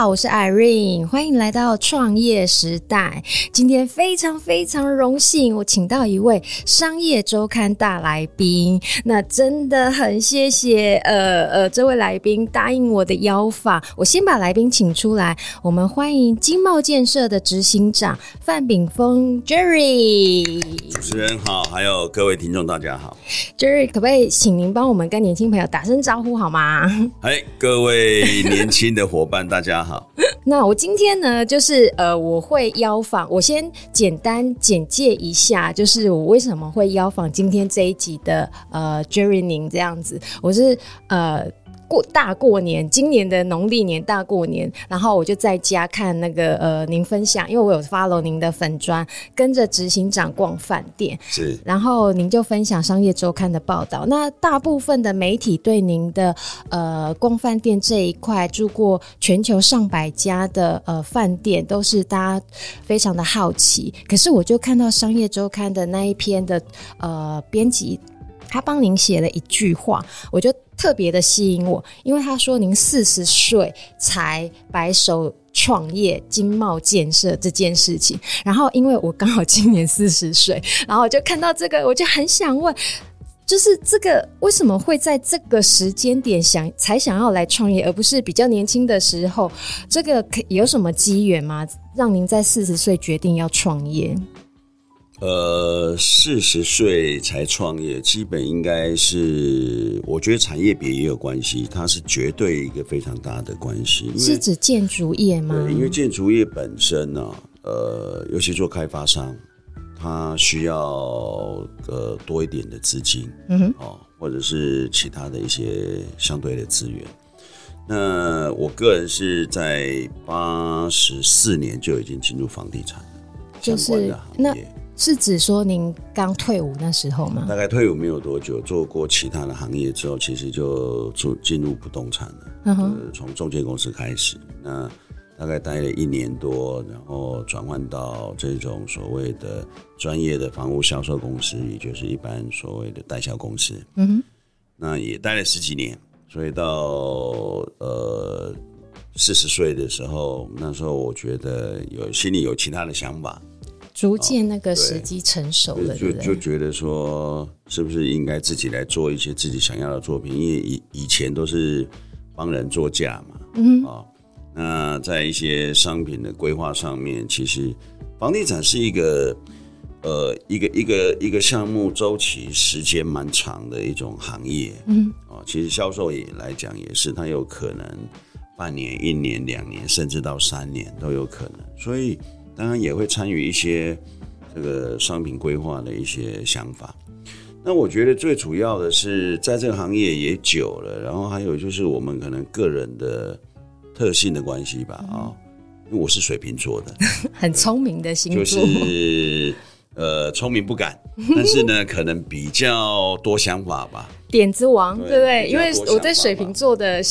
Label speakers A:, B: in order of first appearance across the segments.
A: 好，我是 Irene，欢迎来到创业时代。今天非常非常荣幸，我请到一位商业周刊大来宾。那真的很谢谢呃呃这位来宾答应我的邀访。我先把来宾请出来，我们欢迎经贸建设的执行长范炳峰 Jerry。
B: 主持人好，还有各位听众大家好。
A: Jerry，可不可以请您帮我们跟年轻朋友打声招呼好吗？
B: 嗨，各位年轻的伙伴。大家好，好
A: 那我今天呢，就是呃，我会邀访，我先简单简介一下，就是我为什么会邀访今天这一集的呃 Jerry 您这样子，我是呃。过大过年，今年的农历年大过年，然后我就在家看那个呃，您分享，因为我有 follow 您的粉砖，跟着执行长逛饭店，
B: 是，
A: 然后您就分享商业周刊的报道。那大部分的媒体对您的呃逛饭店这一块，住过全球上百家的呃饭店，都是大家非常的好奇。可是我就看到商业周刊的那一篇的呃编辑。他帮您写了一句话，我就特别的吸引我，因为他说您四十岁才白手创业经贸建设这件事情。然后，因为我刚好今年四十岁，然后我就看到这个，我就很想问，就是这个为什么会在这个时间点想才想要来创业，而不是比较年轻的时候？这个有什么机缘吗？让您在四十岁决定要创业？
B: 呃，四十岁才创业，基本应该是，我觉得产业别也有关系，它是绝对一个非常大的关系。
A: 是指建筑业吗？
B: 对，因为建筑业本身呢、啊，呃，尤其做开发商，它需要呃多一点的资金，嗯哼，哦，或者是其他的一些相对的资源。那我个人是在八十四年就已经进入房地产
A: 就是
B: 相关的行业。
A: 是指说您刚退伍那时候吗？
B: 大概退伍没有多久，做过其他的行业之后，其实就进进入不动产了。嗯哼，从中介公司开始，那大概待了一年多，然后转换到这种所谓的专业的房屋销售公司，也就是一般所谓的代销公司。嗯哼，那也待了十几年，所以到呃四十岁的时候，那时候我觉得有心里有其他的想法。
A: 逐渐那个时机成熟了，
B: 就就觉得说，是不是应该自己来做一些自己想要的作品？因为以以前都是帮人做价嘛，嗯，啊，那在一些商品的规划上面，其实房地产是一个呃一个一个一个项目周期时间蛮长的一种行业，嗯，啊，其实销售也来讲也是，它有可能半年、一年、两年，甚至到三年都有可能，所以。当然也会参与一些这个商品规划的一些想法。那我觉得最主要的是，在这个行业也久了，然后还有就是我们可能个人的特性的关系吧。啊、哦，因为我是水瓶座的，
A: 很聪明的星座，
B: 就是呃聪明不敢，但是呢可能比较多想法吧。
A: 点子王，对不对？因为我对水瓶座的。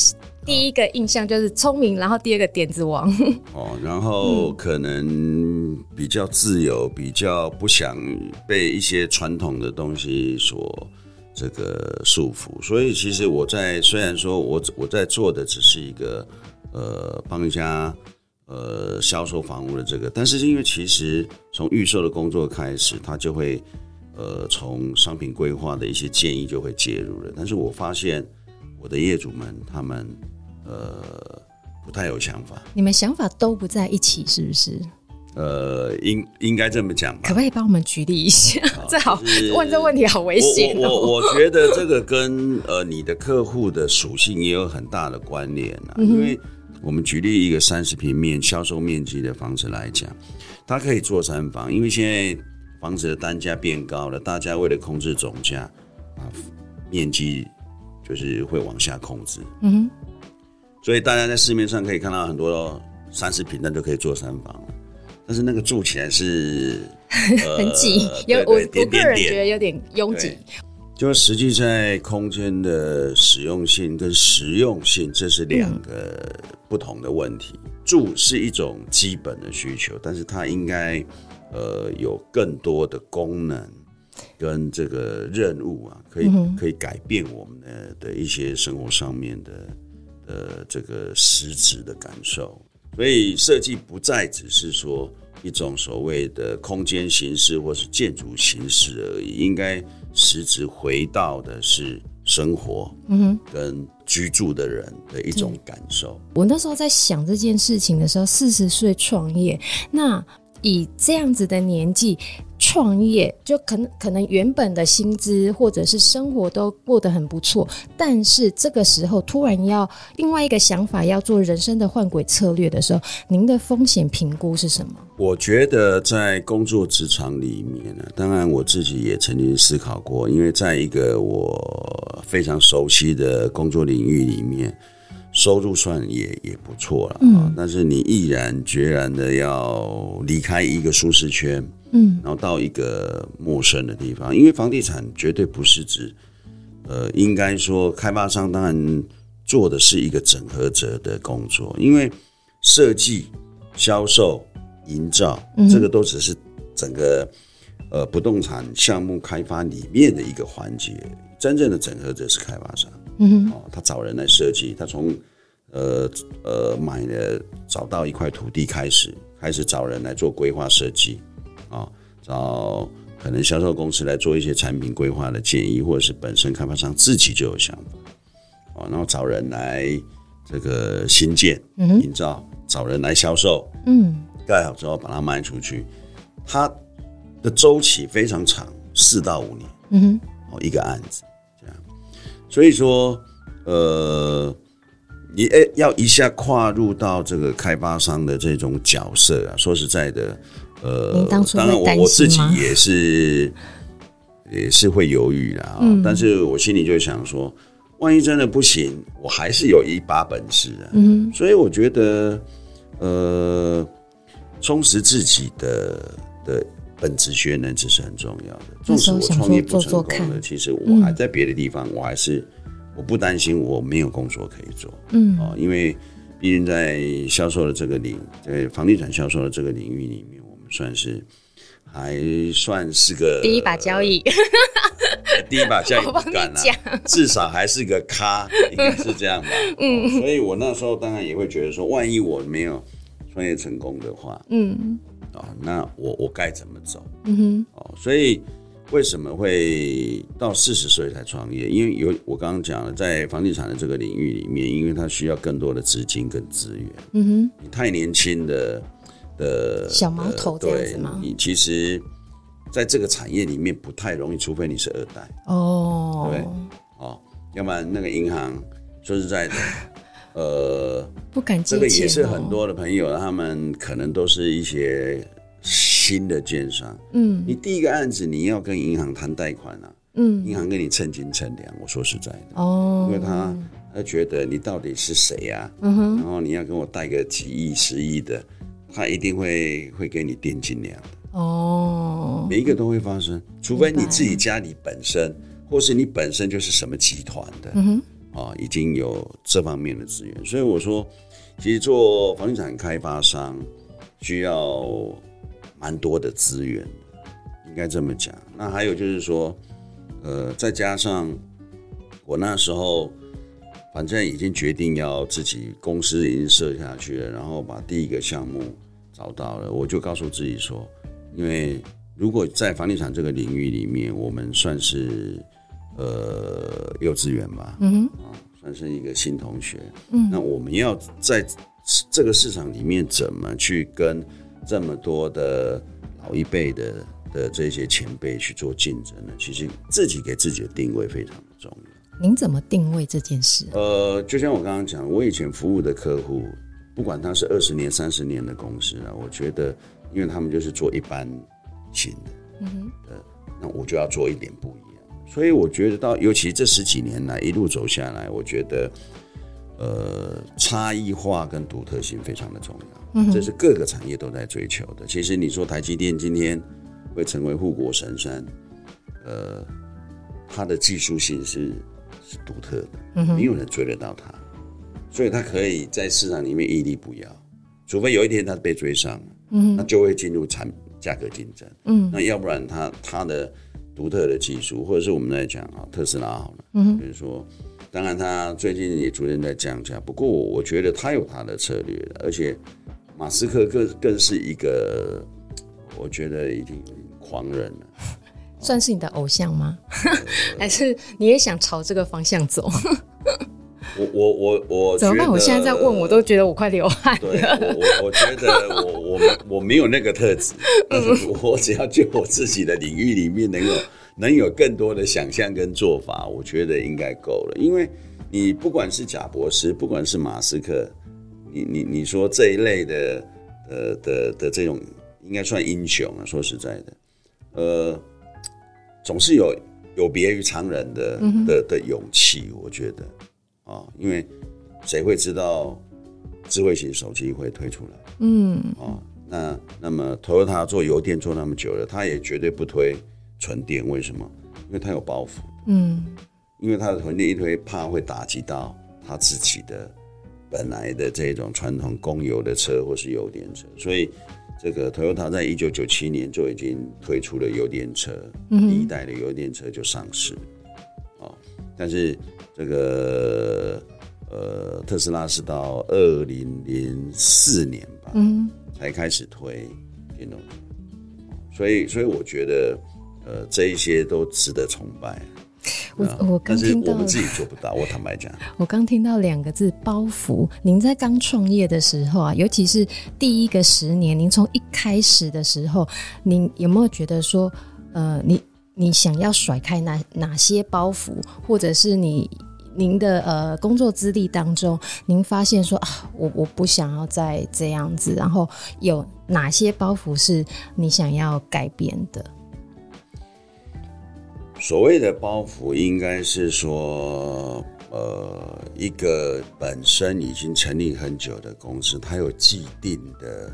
A: 第一个印象就是聪明，然后第二个点子王。
B: 哦，然后可能比较自由，比较不想被一些传统的东西所这个束缚。所以其实我在虽然说我我在做的只是一个呃帮人家呃销售房屋的这个，但是因为其实从预售的工作开始，他就会呃从商品规划的一些建议就会介入了。但是我发现。我的业主们，他们呃不太有想法。
A: 你们想法都不在一起，是不是？
B: 呃，应应该这么讲吧？
A: 可不可以帮我们举例一下？这好，问这问题好危险哦。
B: 我我，我觉得这个跟呃你的客户的属性也有很大的关联啊。嗯。因为我们举例一个三十平面销售面积的房子来讲，它可以做三房，因为现在房子的单价变高了，大家为了控制总价，啊，面积就是会往下控制。嗯哼，所以大家在市面上可以看到很多三十平，那就可以做三房了，但是那个住起来是、
A: 呃、很挤，有我我个人觉得有点拥挤。
B: 就实际在空间的使用性跟实用性，这是两个不同的问题。住是一种基本的需求，但是它应该呃有更多的功能跟这个任务啊，可以、可以改变我们的的一些生活上面的呃这个实质的感受。所以设计不再只是说一种所谓的空间形式或是建筑形式而已，应该。实质回到的是生活，嗯哼，跟居住的人的一种感受。
A: 我那时候在想这件事情的时候，四十岁创业，那以这样子的年纪。创业就可能可能原本的薪资或者是生活都过得很不错，但是这个时候突然要另外一个想法，要做人生的换轨策略的时候，您的风险评估是什么？
B: 我觉得在工作职场里面呢，当然我自己也曾经思考过，因为在一个我非常熟悉的工作领域里面。收入算也也不错了，嗯，但是你毅然决然的要离开一个舒适圈，嗯，然后到一个陌生的地方，因为房地产绝对不是指，呃，应该说开发商当然做的是一个整合者的工作，因为设计、销售、营造，这个都只是整个呃不动产项目开发里面的一个环节，真正的整合者是开发商。嗯，哦，他找人来设计，他从呃呃买了找到一块土地开始，开始找人来做规划设计，啊、哦，找可能销售公司来做一些产品规划的建议，或者是本身开发商自己就有想法，哦，然后找人来这个新建、营造，找人来销售，嗯，盖好之后把它卖出去，它的周期非常长，四到五年，嗯哼，哦，一个案子。所以说，呃，你诶要一下跨入到这个开发商的这种角色啊，说实在的，呃，当然我我自己也是也是会犹豫的啊，嗯，但是我心里就想说，万一真的不行，我还是有一把本事啊，嗯，所以我觉得，呃，充实自己的的。本职学能这是很重要的。纵使我创业不成功了，其实我还在别的地方，我还是我不担心我没有工作可以做。嗯，哦，因为毕竟在销售的这个领，在房地产销售的这个领域里面，我们算是还算是个
A: 第一把交椅。
B: 第一把交椅不敢了，至少还是个咖，应该是这样吧。嗯，所以我那时候当然也会觉得说，万一我没有创业成功的话，嗯。啊、哦，那我我该怎么走？嗯哼，哦，所以为什么会到四十岁才创业？因为有我刚刚讲了，在房地产的这个领域里面，因为它需要更多的资金跟资源。嗯哼，你太年轻的的
A: 小毛头这样子吗？
B: 你其实在这个产业里面不太容易，除非你是二代哦。对，哦，要不然那个银行说实在的。呃，
A: 不敢接、哦、
B: 这个也是很多的朋友，他们可能都是一些新的建商。嗯，你第一个案子你要跟银行谈贷款啊，嗯，银行跟你称斤称两。我说实在的，哦，因为他他觉得你到底是谁呀、啊？嗯哼，然后你要跟我贷个几亿、十亿的，他一定会会给你定斤两的。哦，每一个都会发生，除非你自己家里本身，或是你本身就是什么集团的。嗯哼。啊，已经有这方面的资源，所以我说，其实做房地产开发商需要蛮多的资源，应该这么讲。那还有就是说，呃，再加上我那时候反正已经决定要自己公司已经设下去了，然后把第一个项目找到了，我就告诉自己说，因为如果在房地产这个领域里面，我们算是。呃，幼稚园吧，嗯哼，啊，算是一个新同学，嗯，那我们要在这个市场里面怎么去跟这么多的老一辈的的这些前辈去做竞争呢？其实自己给自己的定位非常的重要。
A: 您怎么定位这件事？
B: 呃，就像我刚刚讲，我以前服务的客户，不管他是二十年、三十年的公司啊，我觉得，因为他们就是做一般型的。嗯哼，那我就要做一点不一样。所以我觉得到，尤其这十几年来一路走下来，我觉得，呃，差异化跟独特性非常的重要。嗯，这是各个产业都在追求的。其实你说台积电今天会成为护国神山，呃，它的技术性是是独特的，嗯，没有人追得到它，所以它可以在市场里面屹立不摇。除非有一天它被追上，嗯，那就会进入产价格竞争，嗯，那要不然它它的独特的技术，或者是我们来讲啊，特斯拉好了，嗯，比如说，当然他最近也逐渐在降价，不过我觉得他有他的策略，而且。马斯克更更是一个，我觉得已经狂人了，
A: 算是你的偶像吗？还是你也想朝这个方向走？
B: 我我我我
A: 怎么办？我现在在问，我都觉得我快流汗了。
B: 对，我我觉得我我我没有那个特质，但是我只要就我自己的领域里面能够能有更多的想象跟做法，我觉得应该够了。因为你不管是贾博士，不管是马斯克。你你你说这一类的呃的的这种应该算英雄啊，说实在的，呃，总是有有别于常人的、嗯、的的勇气，我觉得啊，因为谁会知道智慧型手机会推出来？嗯啊，那那么 Toyota 做油电做那么久了，他也绝对不推纯电，为什么？因为它有包袱，嗯，因为它的纯电一推，怕会打击到他自己的。本来的这种传统公油的车或是油电车，所以这个 Toyota 在一九九七年就已经推出了油电车，嗯，第一代的油电车就上市，哦，但是这个呃特斯拉是到二零零四年吧，嗯，才开始推电动车，所以所以我觉得呃这一些都值得崇拜。
A: 我我刚听到，
B: 我们自己做不到。我坦白讲，
A: 我刚听到两个字“包袱”。您在刚创业的时候啊，尤其是第一个十年，您从一开始的时候，您有没有觉得说，呃，你你想要甩开哪哪些包袱，或者是你您的呃工作资历当中，您发现说啊，我我不想要再这样子，然后有哪些包袱是你想要改变的？
B: 所谓的包袱，应该是说，呃，一个本身已经成立很久的公司，它有既定的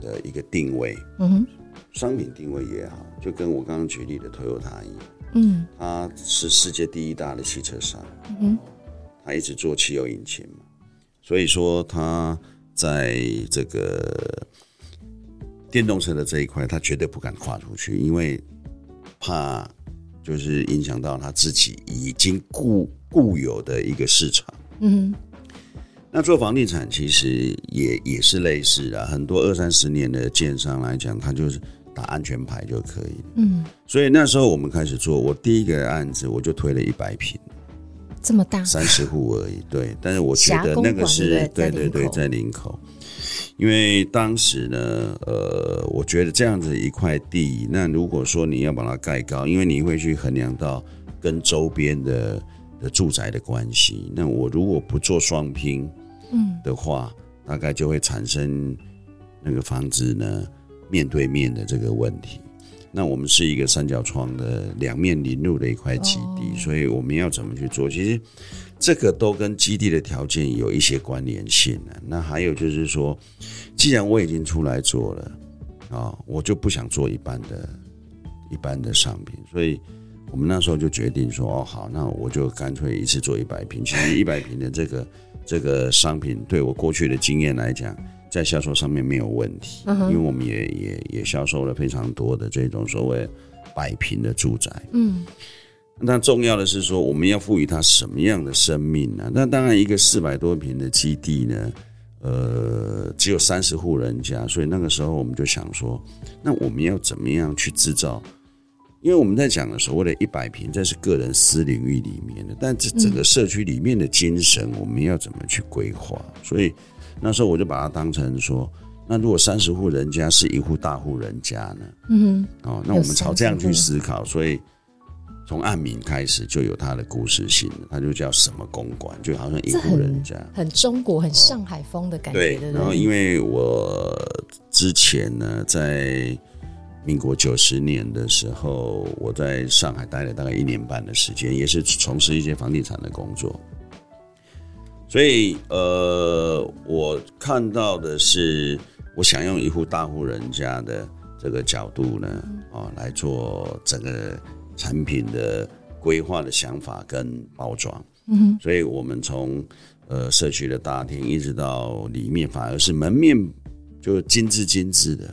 B: 的一个定位，嗯哼，商品定位也好，就跟我刚刚举例的 Toyota 一样，嗯，它是世界第一大的汽车商，嗯哼，它一直做汽油引擎嘛，所以说它在这个电动车的这一块，它绝对不敢跨出去，因为怕。就是影响到他自己已经固固有的一个市场。嗯，那做房地产其实也也是类似的，很多二三十年的建商来讲，他就是打安全牌就可以。嗯，所以那时候我们开始做，我第一个案子我就推了一百坪，
A: 这么大，
B: 三十户而已。对，但是我觉得那个是对对对，在林口。因为当时呢，呃，我觉得这样子一块地，那如果说你要把它盖高，因为你会去衡量到跟周边的的住宅的关系，那我如果不做双拼，嗯的话，嗯，大概就会产生那个房子呢面对面的这个问题。那我们是一个三角窗的两面临路的一块基地，哦，所以我们要怎么去做？其实。这个都跟基地的条件有一些关联性了。那还有就是说，既然我已经出来做了啊，我就不想做一般的、一般的商品。所以我们那时候就决定说，哦，好，那我就干脆一次做一百瓶。其实一百瓶的这个这个商品，对我过去的经验来讲，在销售上面没有问题，因为我们也也也销售了非常多的这种所谓百平的住宅。嗯。那重要的是说，我们要赋予它什么样的生命呢？那当然，一个四百多平的基地呢，呃，只有三十户人家，所以那个时候我们就想说，那我们要怎么样去制造？因为我们在讲的所谓的一百平，这是个人私领域里面的，但这整个社区里面的精神，我们要怎么去规划？所以那时候我就把它当成说，那如果三十户人家是一户大户人家呢？嗯，哦，那我们朝这样去思考，所以。从案名开始就有它的故事性，它就叫什么公馆，就好像一户人家，
A: 很，很中国、很上海风的感觉。
B: 对，然后因为我之前呢，在民国九十年的时候，我在上海待了大概一年半的时间，也是从事一些房地产的工作。所以，呃，我看到的是，我想用一户大户人家的这个角度呢，啊，来做整个产品的规划的想法跟包装。嗯，所以我们从呃社区的大厅一直到里面，反而是门面就精致精致的。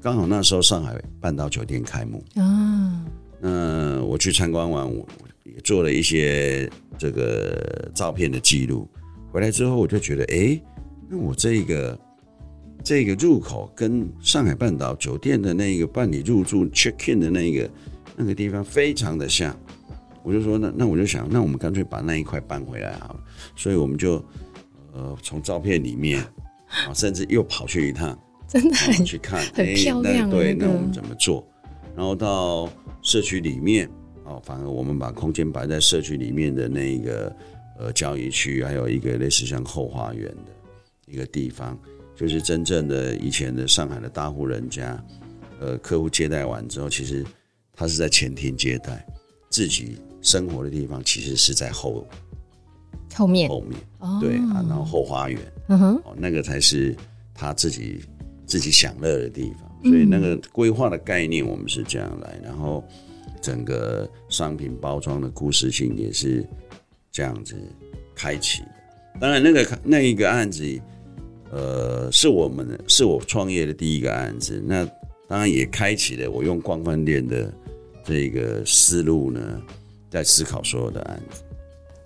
B: 刚好那时候上海半岛酒店开幕啊，那我去参观完，我也做了一些这个照片的记录。回来之后，我就觉得，哎，那我这个这个入口跟上海半岛酒店的那个办理入住 check in 的那个那个地方非常的像。我就说，那那我就想，那我们干脆把那一块搬回来好了。所以我们就呃从照片里面啊，甚至又跑去一趟。
A: 真的很
B: 去看，
A: 很漂亮。
B: 对，那我们怎么做？然后到社区里面，哦，反而我们把空间摆在社区里面的那个呃交易区，还有一个类似像后花园的一个地方，就是真正的以前的上海的大户人家，呃，客户接待完之后，其实他是在前厅接待，自己生活的地方其实是在后
A: 后面。
B: 后面，哦、对啊，然后后花园，嗯哼，哦，那个才是他自己。自己享乐的地方，所以那个规划的概念我们是这样来，然后整个商品包装的故事性也是这样子开启的。当然，那个那一个案子，呃，是我们是我创业的第一个案子，那当然也开启了我用光饭店的这个思路呢，在思考所有的案子。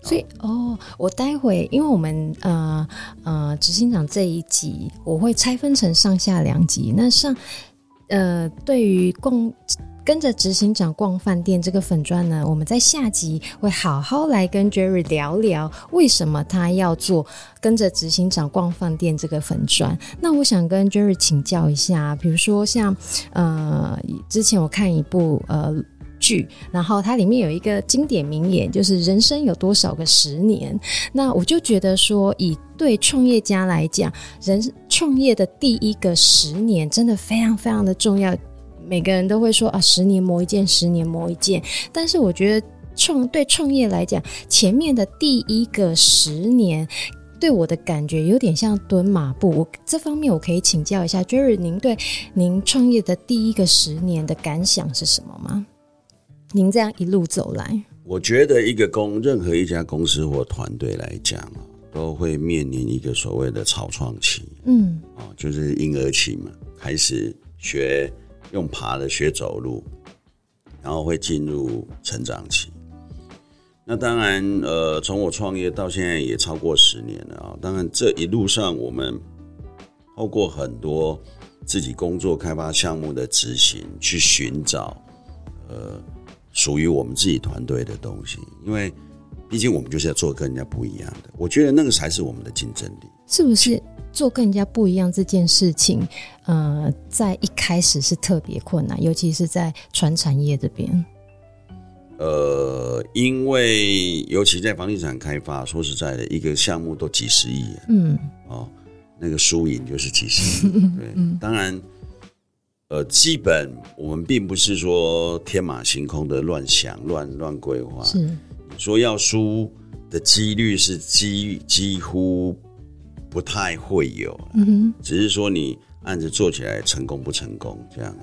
A: 所以哦，我待会因为我们呃呃执行长这一集我会拆分成上下两集。那上呃对于共跟着执行长逛饭店这个粉砖呢，我们在下集会好好来跟 Jerry 聊聊为什么他要做跟着执行长逛饭店这个粉砖。那我想跟 Jerry 请教一下，比如说像呃之前我看一部呃。剧，然后它里面有一个经典名言，就是“人生有多少个十年”。那我就觉得说，以对创业家来讲，人创业的第一个十年真的非常非常的重要。每个人都会说啊，十年磨一剑，十年磨一剑。但是我觉得创对创业来讲，前面的第一个十年，对我的感觉有点像蹲马步。我这方面我可以请教一下 Jerry，您对您创业的第一个十年的感想是什么吗？您这样一路走来，
B: 我觉得一个公任何一家公司或团队来讲都会面临一个所谓的草创期，嗯，啊，就是婴儿期嘛，开始学用爬的学走路，然后会进入成长期。那当然，呃，从我创业到现在也超过十年了啊。当然，这一路上我们透过很多自己工作开发项目的执行，去寻找，呃。属于我们自己团队的东西，因为毕竟我们就是要做跟人家不一样的，我觉得那个才是我们的竞争力。
A: 是不是做跟人家不一样这件事情，呃，在一开始是特别困难，尤其是在传产业这边。
B: 呃，因为尤其在房地产开发，说实在的，一个项目都几十亿，嗯，哦，那个输赢就是几十亿，对，嗯、当然。呃，基本我们并不是说天马行空的乱想、乱乱规划。是，你说要输的几率是几几乎不太会有。嗯，只是说你案子做起来成功不成功这样。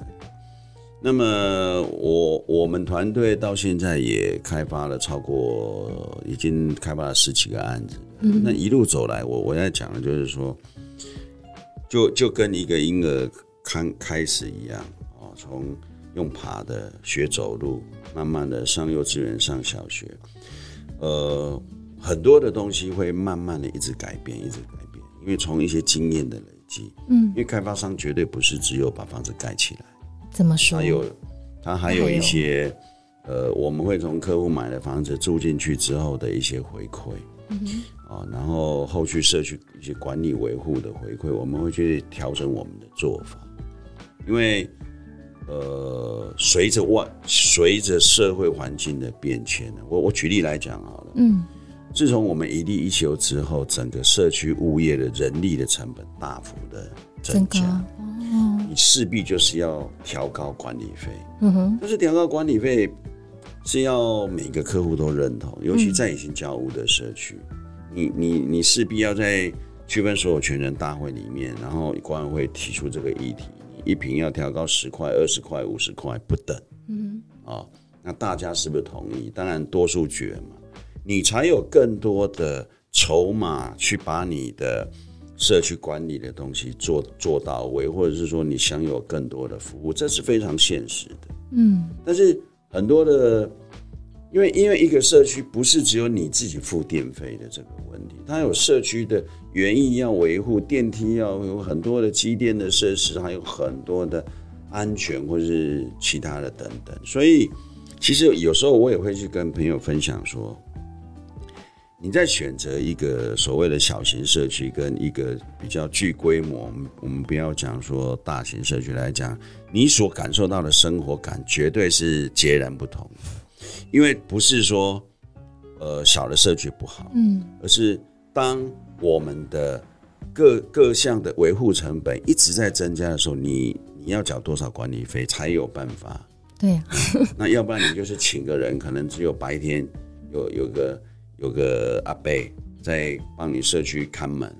B: 那么我我们团队到现在也开发了超过，已经开发了十几个案子。嗯，那一路走来，我我在讲的就是说，就就跟一个婴儿。开开始一样哦，从用爬的学走路，慢慢的上幼稚园、上小学，呃，很多的东西会慢慢的一直改变，一直改变，因为从一些经验的累积，嗯，因为开发商绝对不是只有把房子盖起来，
A: 怎么说？
B: 还有，他还有一些，呃，我们会从客户买了房子住进去之后的一些回馈，嗯哼，啊，然后后续社区一些管理维护的回馈，我们会去调整我们的做法。因为，呃，随着外随着社会环境的变迁呢，我我举例来讲好了，嗯，自从我们一地一休之后，整个社区物业的人力的成本大幅的增加，增哦，你势必就是要调高管理费。
A: 嗯哼，
B: 但是调高管理费是要每个客户都认同，尤其在已经交屋的社区，你你你势必要在区分所有权人大会里面，然后管委会提出这个议题，你一瓶要调高十块、二十块、五十块不等。嗯，啊，那大家是不是同意？当然多数决嘛，你才有更多的筹码去把你的。社区管理的东西做做到位，或者是说你享有更多的服务，这是非常现实的。
A: 嗯，
B: 但是很多的，因为因为一个社区不是只有你自己付电费的这个问题，它有社区的园艺要维护，电梯要有很多的机电的设施，还有很多的安全或者是其他的等等。所以，其实有时候我也会去跟朋友分享说。你在选择一个所谓的小型社区，跟一个比较具规模，我们不要讲说大型社区来讲，你所感受到的生活感绝对是截然不同。因为不是说，呃，小的社区不好，嗯，而是当我们的各各项的维护成本一直在增加的时候，你你要缴多少管理费才有办法？
A: 对呀，
B: 那要不然你就是请个人，可能只有白天有有个。有个阿伯在帮你社区看门，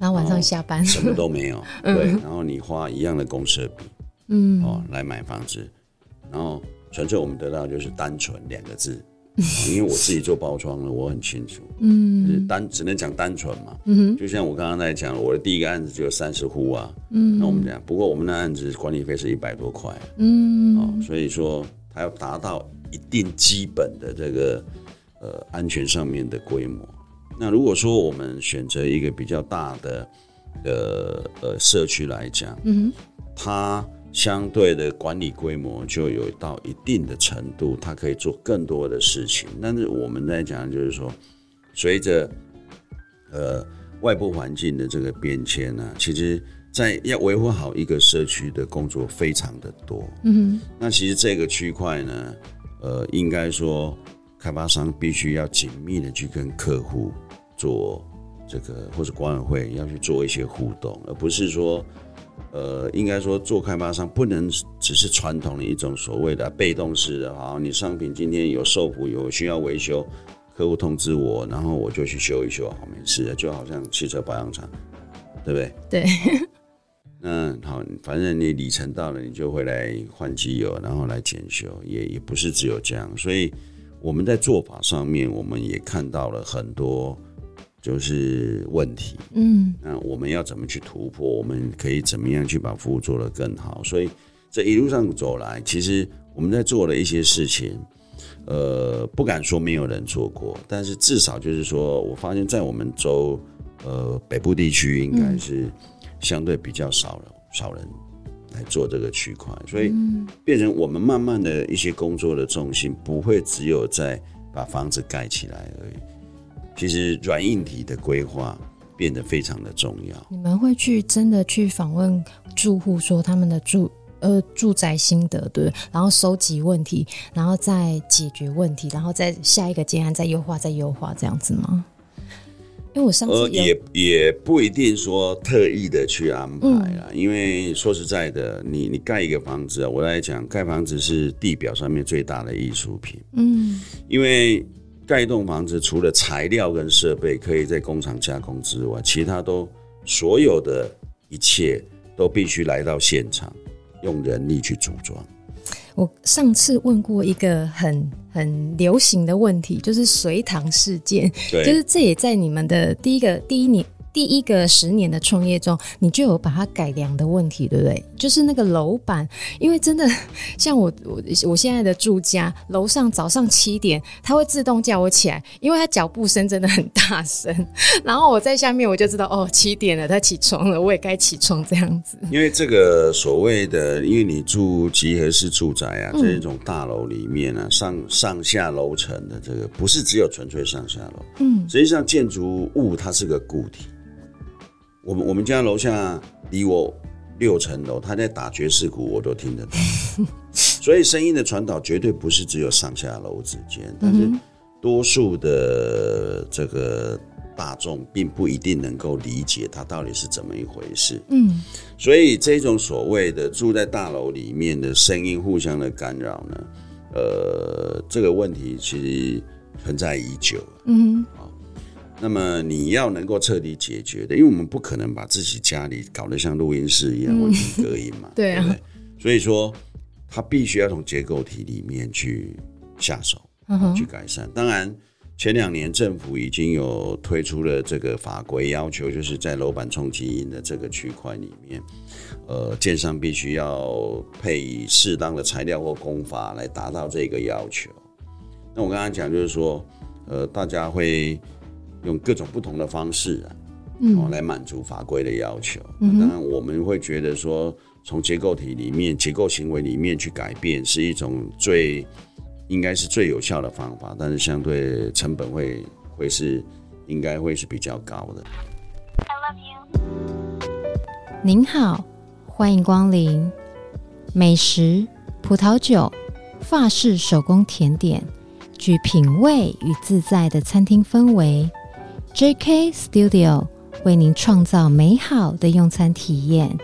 A: 然后晚上下班。
B: 什么都没有，对，然后你花一样的公社比，嗯，哦，来买房子，然后纯粹我们得到就是单纯两个字，因为我自己做包装了，我很清楚，嗯，就是单只能讲单纯嘛，嗯，就像我刚刚在讲，我的第一个案子就有三十户啊，嗯，那我们讲，不过我们的案子管理费是一百多块，嗯，哦，所以说它要达到一定基本的这个。呃，安全上面的规模。那如果说我们选择一个比较大的呃呃社区来讲，嗯，它相对的管理规模就有到一定的程度，它可以做更多的事情。但是我们在讲就是说，随着呃外部环境的这个变迁呢，其实在要维护好一个社区的工作非常的多。嗯，那其实这个区块呢，呃，应该说。开发商必须要紧密的去跟客户做这个，或者管委会要去做一些互动，而不是说，呃，应该说做开发商不能只是传统的一种所谓的被动式的，好，你商品今天有受补有需要维修，客户通知我，然后我就去修一修，好，没事的，就好像汽车保养厂，对不对？
A: 对。
B: 那好，反正你里程到了，你就会来换机油，然后来检修，也也不是只有这样，所以。我们在做法上面，我们也看到了很多就是问题，嗯，那我们要怎么去突破？我们可以怎么样去把服务做得更好？所以这一路上走来，其实我们在做的一些事情，呃，不敢说没有人做过，但是至少就是说我发现，在我们州，呃，北部地区应该是相对比较少了，少人。来做这个区块，所以变成我们慢慢的一些工作的重心不会只有在把房子盖起来而已。其实软硬体的规划变得非常的重要。
A: 你们会去真的去访问住户，说他们的住呃住宅心得，对，然后收集问题，然后再解决问题，然后再下一个阶段再优化，再优化这样子吗？因为我上次呃
B: 也也不一定说特意的去安排啦，嗯、因为说实在的，你你盖一个房子啊，我来讲盖房子是地表上面最大的艺术品，嗯，因为盖一栋房子除了材料跟设备可以在工厂加工之外，其他都所有的一切都必须来到现场，用人力去组装。
A: 我上次问过一个很很流行的问题，就是隋唐事件，对就是这也在你们的第一个第一年。第一个十年的创业中，你就有把它改良的问题，对不对？就是那个楼板，因为真的 像我我我现在的住家，楼上早上七点，它会自动叫我起来，因为它脚步声真的很大声。然后我在下面，我就知道哦，七点了，它起床了，我也该起床这样子。
B: 因为这个所谓的，因为你住集合式住宅啊，这一种大楼里面啊，上上下楼层的这个不是只有纯粹上下楼，嗯，实际上建筑物它是个固体。我们我们家楼下离我六层楼，他在打爵士鼓，我都听得到。所以声音的传导绝对不是只有上下楼之间，但是多数的这个大众并不一定能够理解它到底是怎么一回事。
A: 嗯，
B: 所以这种所谓的住在大楼里面的声音互相的干扰呢，呃，这个问题其实存在已久。
A: 嗯，
B: 啊，那么你要能够彻底解决的，因为我们不可能把自己家里搞得像录音室一样，完全隔音嘛。
A: 对啊，
B: 所以说，它必须要从结构体里面去下手，去改善。当然。前两年政府已经有推出了这个法规要求，就是在楼板冲击音的这个区块里面，呃，建商必须要配以适当的材料或工法来达到这个要求。那我刚刚讲就是说，呃，大家会用各种不同的方式啊，哦，来满足法规的要求。当然，我们会觉得说，从结构体里面、结构行为里面去改变，是一种最。应该是最有效的方法，但是相对成本会会是应该会是比较高的。
C: I love you。
D: 您好，欢迎光临美食、葡萄酒、法式手工甜点，具品味与自在的餐厅氛围。JK Studio 为您创造美好的用餐体验，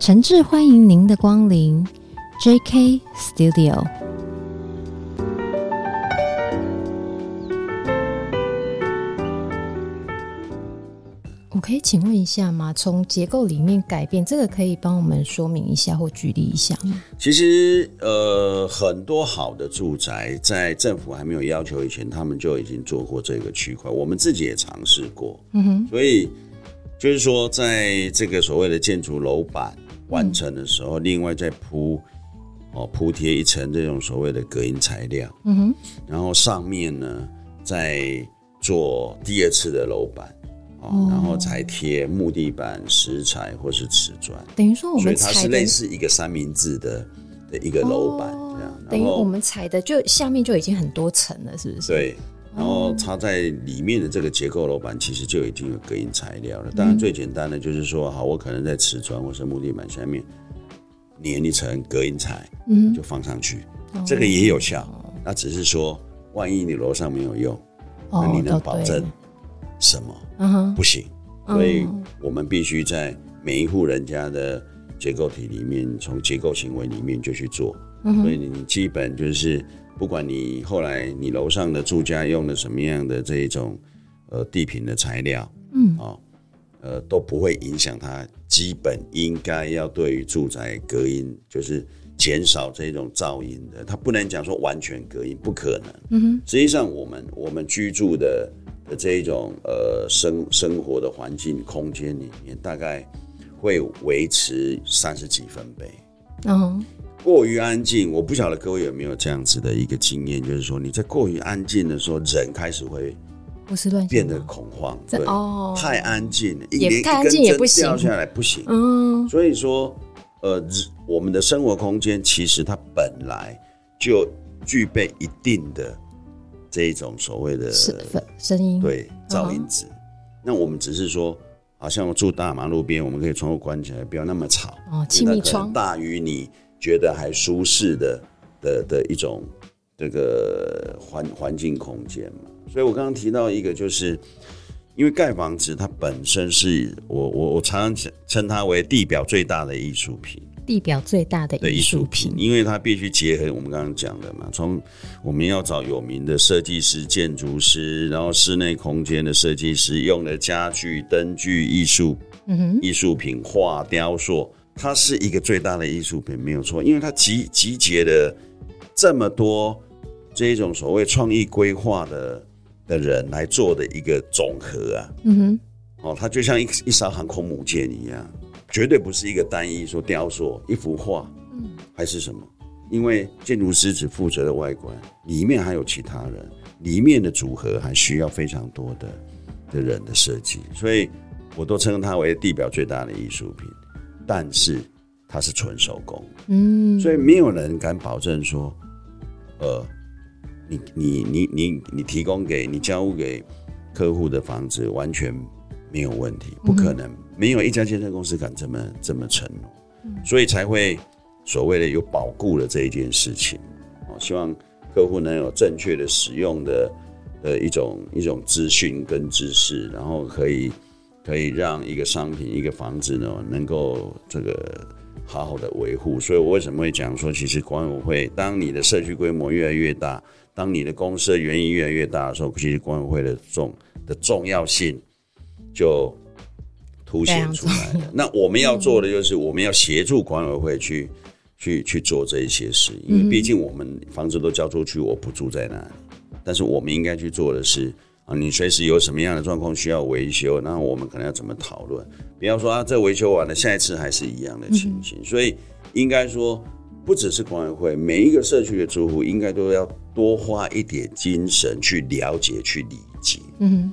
D: 诚挚欢迎您的光临。JK Studio。
A: 我可以请问一下吗？从结构里面改变，这个可以帮我们说明一下或举例一下吗？
B: 其实，呃，很多好的住宅在政府还没有要求以前，他们就已经做过这个区块。我们自己也尝试过，
A: 嗯哼。
B: 所以就是说，在这个所谓的建筑楼板完成的时候，嗯、另外再铺哦铺贴一层这种所谓的隔音材料，
A: 嗯哼。
B: 然后上面呢，再做第二次的楼板。哦，然后才贴木地板、石材或是瓷砖，
A: 等于说我们
B: 所以它是类似一个三明治的的一个楼板这样。
A: 等于我们踩的就下面就已经很多层了，是不是？
B: 对。然后它在里面的这个结构楼板其实就已经有隔音材料了。当然最简单的就是说，好，我可能在瓷砖或是木地板下面粘一层隔音材，嗯，就放上去，这个也有效。那只是说，万一你楼上没有用，那你能保证什
A: 么？
B: 不行，所以我们必须在每一户人家的结构体里面，从结构行为里面就去做。所以你基本就是，不管你后来你楼上的住家用了什么样的这一种呃地坪的材料，嗯，啊，呃都不会影响它基本应该要对于住宅隔音，就是减少这种噪音的。它不能讲说完全隔音，不可能。嗯哼，实际上我们我们居住的。这一种呃生生活的环境空间里面，大概会维持三十几分贝。
A: 嗯，
B: 过于安静，我不晓得各位有没有这样子的一个经验，就是说你在过于安静的时候，人开始会
A: 不是乱
B: 变得恐慌。对
A: 哦，
B: 太安静了，
A: 也太安静也不行，
B: 掉下来不行。
A: 嗯，
B: 所以说呃，我们的生活空间其实它本来就具备一定的。这一种所谓的
A: 声音，
B: 对噪音值，那我们只是说，好像我住大马路边，我们可以窗户关起来，不要那么吵
A: 哦，气密窗
B: 大于你觉得还舒适的的的一种这个环环境空间嘛。所以我刚刚提到一个，就是因为盖房子它本身是我我我常常称它为地表最大的艺术品。
A: 地表最大的艺术品，
B: 因为它必须结合我们刚刚讲的嘛，从我们要找有名的设计师、建筑师，然后室内空间的设计师用的家具、灯具、艺术，嗯哼，艺术品、画、雕塑，它是一个最大的艺术品，没有错，因为它集集结了这么多这一种所谓创意规划的的人来做的一个总和啊，
A: 嗯哼，
B: 哦，它就像一一艘航空母舰一样。绝对不是一个单一说雕塑一幅画，嗯，还是什么？因为建筑师只负责的外观，里面还有其他人，里面的组合还需要非常多的的人的设计，所以我都称它为地表最大的艺术品。但是它是纯手工，
A: 嗯，
B: 所以没有人敢保证说，呃，你你你你你提供给你交付给客户的房子完全没有问题，不可能。嗯没有一家建设公司敢这么这么承诺，所以才会所谓的有保固的这一件事情。希望客户能有正确的使用的的一种一种资讯跟知识，然后可以可以让一个商品一个房子呢能够这个好好的维护。所以我为什么会讲说，其实管委会当你的社区规模越来越大，当你的公设原因越来越大的时候，其实管委会的重的重要性就凸显出来了。那我们要做的就是，我们要协助管委会去去去做这一些事，因为毕竟我们房子都交出去，我不住在那里。但是我们应该去做的是啊，你随时有什么样的状况需要维修，那我们可能要怎么讨论？比方说啊，这维修完了，下一次还是一样的情形，所以应该说，不只是管委会，每一个社区的住户应该都要多花一点精神去了解、去理解。嗯，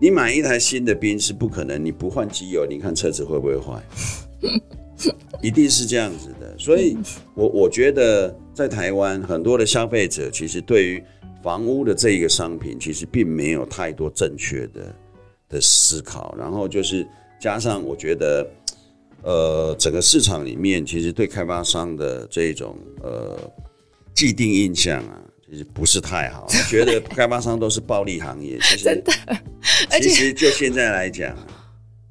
B: 你买一台新的宾是不可能，你不换机油，你看车子会不会坏？一定是这样子的。所以我我觉得在台湾很多的消费者其实对于房屋的这一个商品，其实并没有太多正确的的思考，然后就是加上我觉得，呃，整个市场里面其实对开发商的这种呃既定印象啊，其实不是太好，觉得开发商都是暴利行业。其实真的，其实就现在来讲，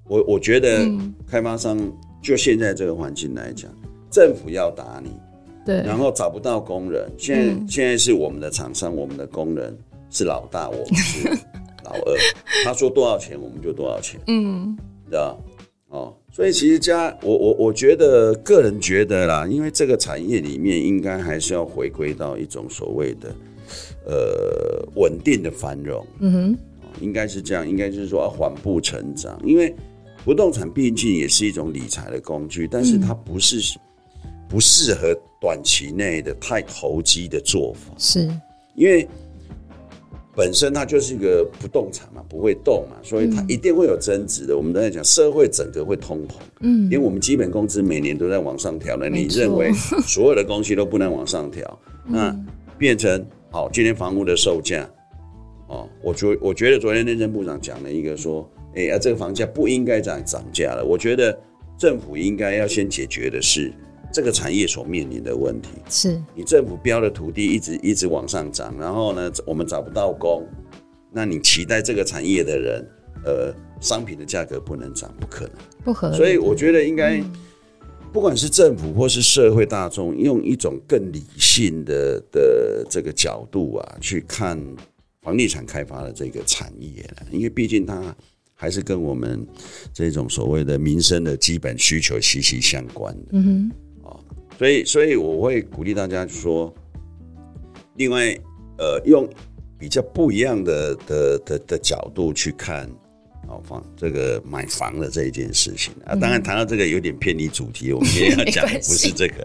B: 我我觉得开发商就现在这个环境来讲，政府要打你。对，然后找不到工人，现在、嗯、现在是我们的厂商，我们的工人是老大，我们是老二。他说多少钱，我们就多少钱，嗯，知道哦，所以其实家，我我我觉得个人觉得啦，因为这个产业里面应该还是要回归到一种所谓的呃稳定的繁荣，嗯哼，应该是这样，应该就是说缓步成长，因为不动产毕竟也是一种理财的工具，但是它不是。嗯不适合短期内的太投机的做法，是。因为本身它就是一个不动产嘛，不会动嘛，所以它一定会有增值的。嗯、我们都在讲社会整个会通膨，嗯，因为我们基本工资每年都在往上调，了你认为 所有的东西都不能往上调？那变成好，今天房屋的售价，哦，我觉我觉得昨天内政部长讲了一个说，哎、欸、啊，这个房价不应该涨涨价了。我觉得政府应该要先解决的是。这个产业所面临的问题是你政府标的土地一直一直往上涨，然后呢，我们找不到工，那你期待这个产业的人，呃，商品的价格不能涨，不可能，不合理。所以我觉得应该，不管是政府或是社会大众，用一种更理性的的这个角度啊，去看房地产开发的这个产业，因为毕竟它还是跟我们这种所谓的民生的基本需求息息相关的。嗯哼。所以，所以我会鼓励大家说，另外，呃，用比较不一样的的的的角度去看，哦，房这个买房的这一件事情啊。当然，谈到这个有点偏离主题，我们今天要讲的不是这个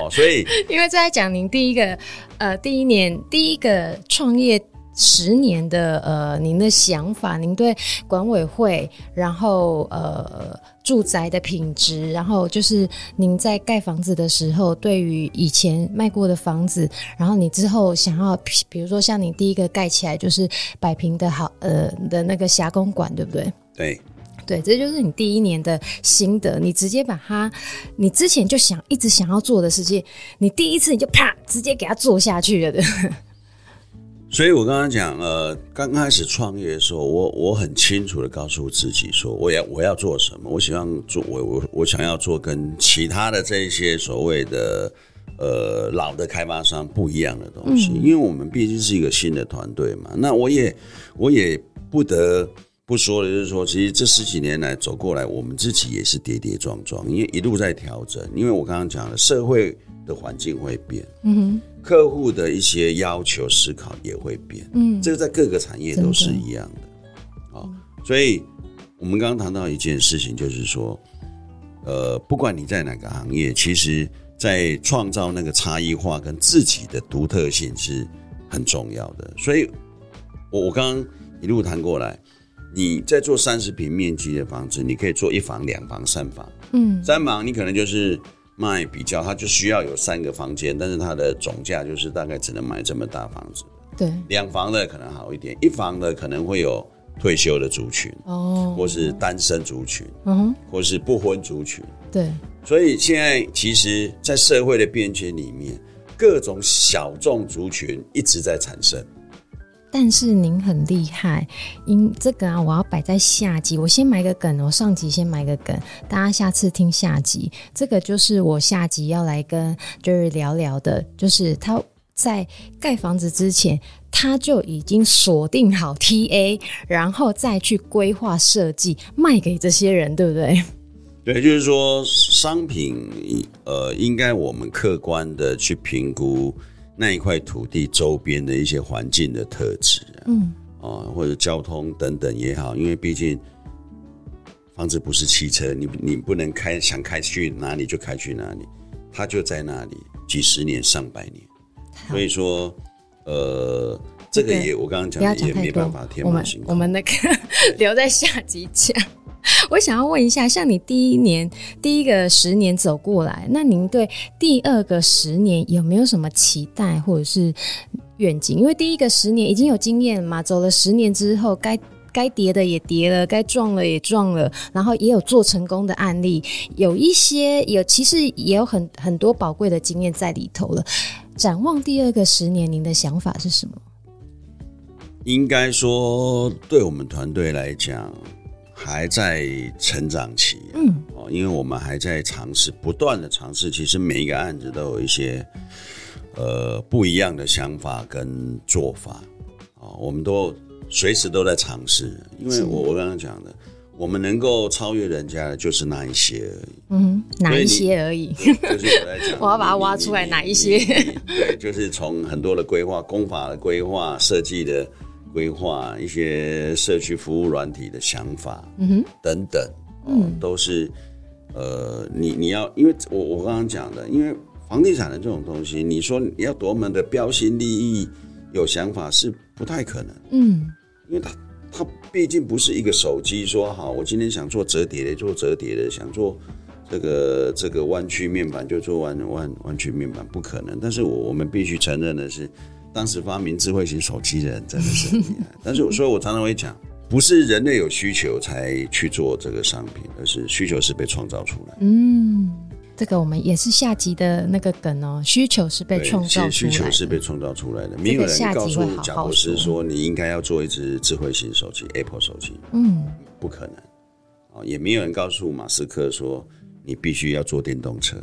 B: 哦。所以，
A: 因为在讲您第一个呃第一年第一个创业。十年的呃，您的想法，您对管委会，然后呃，住宅的品质，然后就是您在盖房子的时候，对于以前卖过的房子，然后你之后想要，比如说像你第一个盖起来就是百平的好呃的那个霞公馆，对不对？
B: 对，
A: 对，这就是你第一年的心得，你直接把它，你之前就想一直想要做的事情，你第一次你就啪直接给它做下去了的。
B: 所以，我刚刚讲，呃，刚开始创业的时候，我我很清楚的告诉自己说，我要我要做什么，我希望做，我我我想要做跟其他的这些所谓的呃老的开发商不一样的东西，因为我们毕竟是一个新的团队嘛。那我也我也不得不说的就是说，其实这十几年来走过来，我们自己也是跌跌撞撞，因为一路在调整。因为我刚刚讲了，社会的环境会变，嗯哼。客户的一些要求思考也会变，嗯，这个在各个产业都是一样的，啊、哦，所以我们刚刚谈到一件事情，就是说，呃，不管你在哪个行业，其实，在创造那个差异化跟自己的独特性是很重要的。所以，我我刚刚一路谈过来，你在做三十平面积的房子，你可以做一房、两房、三房，嗯，三房你可能就是。卖比较，它就需要有三个房间，但是它的总价就是大概只能买这么大房子。对，两房的可能好一点，一房的可能会有退休的族群哦，或是单身族群，嗯，或是不婚族群。对，所以现在其实，在社会的变迁里面，各种小众族群一直在产生。
A: 但是您很厉害，因这个啊，我要摆在下集。我先埋个梗，我上集先埋个梗，大家下次听下集。这个就是我下集要来跟 Joey 聊聊的，就是他在盖房子之前，他就已经锁定好 TA，然后再去规划设计卖给这些人，对不对？
B: 对，就是说商品，呃，应该我们客观的去评估。那一块土地周边的一些环境的特质，嗯，啊，或者交通等等也好，因为毕竟房子不是汽车，你你不能开想开去哪里就开去哪里，它就在那里几十年上百年，所以说，呃，这个也我刚刚讲的也没办法天马行空，
A: 我们那个 留在下集讲。我想要问一下，像你第一年第一个十年走过来，那您对第二个十年有没有什么期待或者是愿景？因为第一个十年已经有经验了嘛，走了十年之后，该该跌的也跌了，该撞了也撞了，然后也有做成功的案例，有一些有其实也有很很多宝贵的经验在里头了。展望第二个十年，您的想法是什么？
B: 应该说，对我们团队来讲。还在成长期，嗯，哦，因为我们还在尝试，不断的尝试。其实每一个案子都有一些，呃，不一样的想法跟做法，哦，我们都随时都在尝试。因为我我刚刚讲的，我们能够超越人家的就是那一些而已，嗯，
A: 哪一些而已，
B: 就是我在讲，
A: 我要把它挖出来，哪一些？
B: 对，就是从很多的规划、工法的规划、设计的。规划一些社区服务软体的想法，嗯哼，等等，嗯，都是，呃，你你要，因为我我刚刚讲的，因为房地产的这种东西，你说你要多么的标新立异，有想法是不太可能，嗯，因为它它毕竟不是一个手机，说好，我今天想做折叠的做折叠的，想做这个这个弯曲面板就做弯弯弯曲面板，不可能。但是我我们必须承认的是。当时发明智慧型手机的人真的是很厉害，但是我说我常常会讲，不是人类有需求才去做这个商品，而是需求是被创造出来。嗯，
A: 这个我们也是下集的那个梗哦，需求是被创造出来的。
B: 需求是被创造出来的，没有人告诉贾博士说你应该要做一只智慧型手机，Apple 手机。嗯，不可能。哦，也没有人告诉马斯克说你必须要做电动车。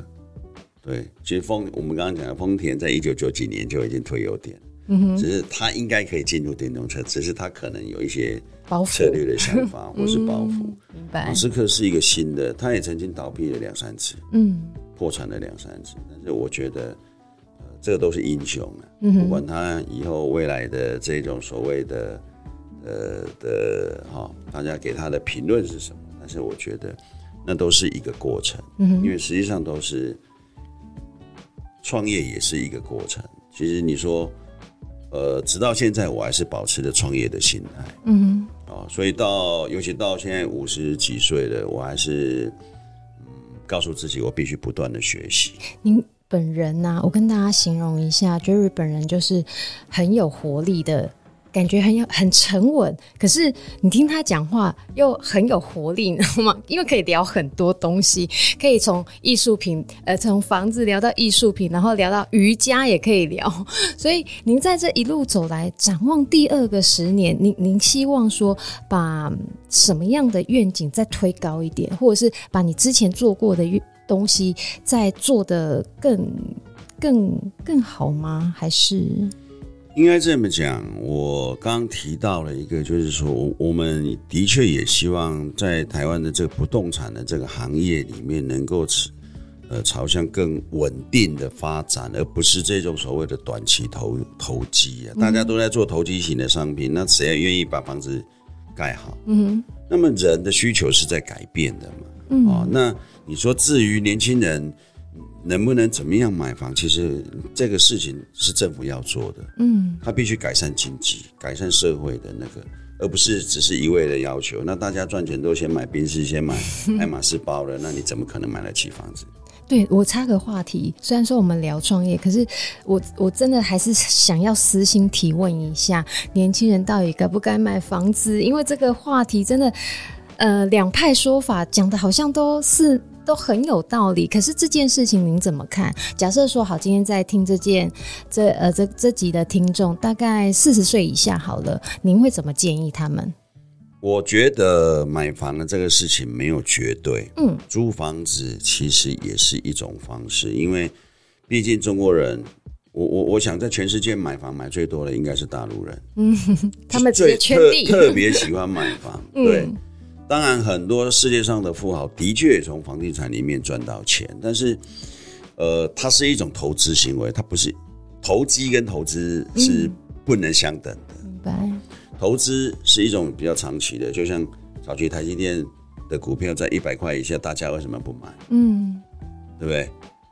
B: 对，其实丰我们刚刚讲的丰田在一九九几年就已经推油电，嗯哼，只是他应该可以进入电动车，只是他可能有一些策略的想法或是包袱。明白。马斯克是一个新的，他也曾经倒闭了两三次，嗯，破产了两三次，但是我觉得，呃，这都是英雄啊，不管他以后未来的这种所谓的，呃的哈、哦，大家给他的评论是什么？但是我觉得那都是一个过程，嗯哼，因为实际上都是。创业也是一个过程。其实你说，呃，直到现在我还是保持着创业的心态。嗯哼，哦，所以到尤其到现在五十几岁了，我还是嗯，告诉自己我必须不断的学习。
A: 您本人呐、啊？我跟大家形容一下，Jerry 本人就是很有活力的。感觉很有很沉稳，可是你听他讲话又很有活力，你知道吗？因为可以聊很多东西，可以从艺术品，呃，从房子聊到艺术品，然后聊到瑜伽也可以聊。所以您在这一路走来，展望第二个十年，您您希望说把什么样的愿景再推高一点，或者是把你之前做过的东西再做得更更更好吗？还是？
B: 应该这么讲，我刚提到了一个，就是说，我们的确也希望在台湾的这个不动产的这个行业里面，能够呃朝向更稳定的发展，而不是这种所谓的短期投投机啊。大家都在做投机型的商品，那谁愿意把房子盖好？嗯，那么人的需求是在改变的嘛？嗯，哦，那你说至于年轻人？能不能怎么样买房？其实这个事情是政府要做的，嗯，他必须改善经济，改善社会的那个，而不是只是一味的要求。那大家赚钱都先买宾士，先买 爱马仕包了，那你怎么可能买得起房子？
A: 对，我插个话题，虽然说我们聊创业，可是我我真的还是想要私心提问一下，年轻人到底该不该买房子？因为这个话题真的，呃，两派说法讲的好像都是。都很有道理。可是这件事情您怎么看？假设说好，今天在听这件这呃这这集的听众大概四十岁以下好了，您会怎么建议他们？
B: 我觉得买房的这个事情没有绝对，嗯，租房子其实也是一种方式，因为毕竟中国人，我我我想在全世界买房买最多的应该是大陆人，嗯，
A: 他们最特
B: 特别喜欢买房，对，嗯、当然很多世界上的富豪的确也从房地产里面赚到钱，但是，呃，它是一种投资行为，它不是投机跟投资是不能相等的，明白。投资是一种比较长期的，就像早期台积电的股票在一百块以下，大家为什么不买？嗯，对不对？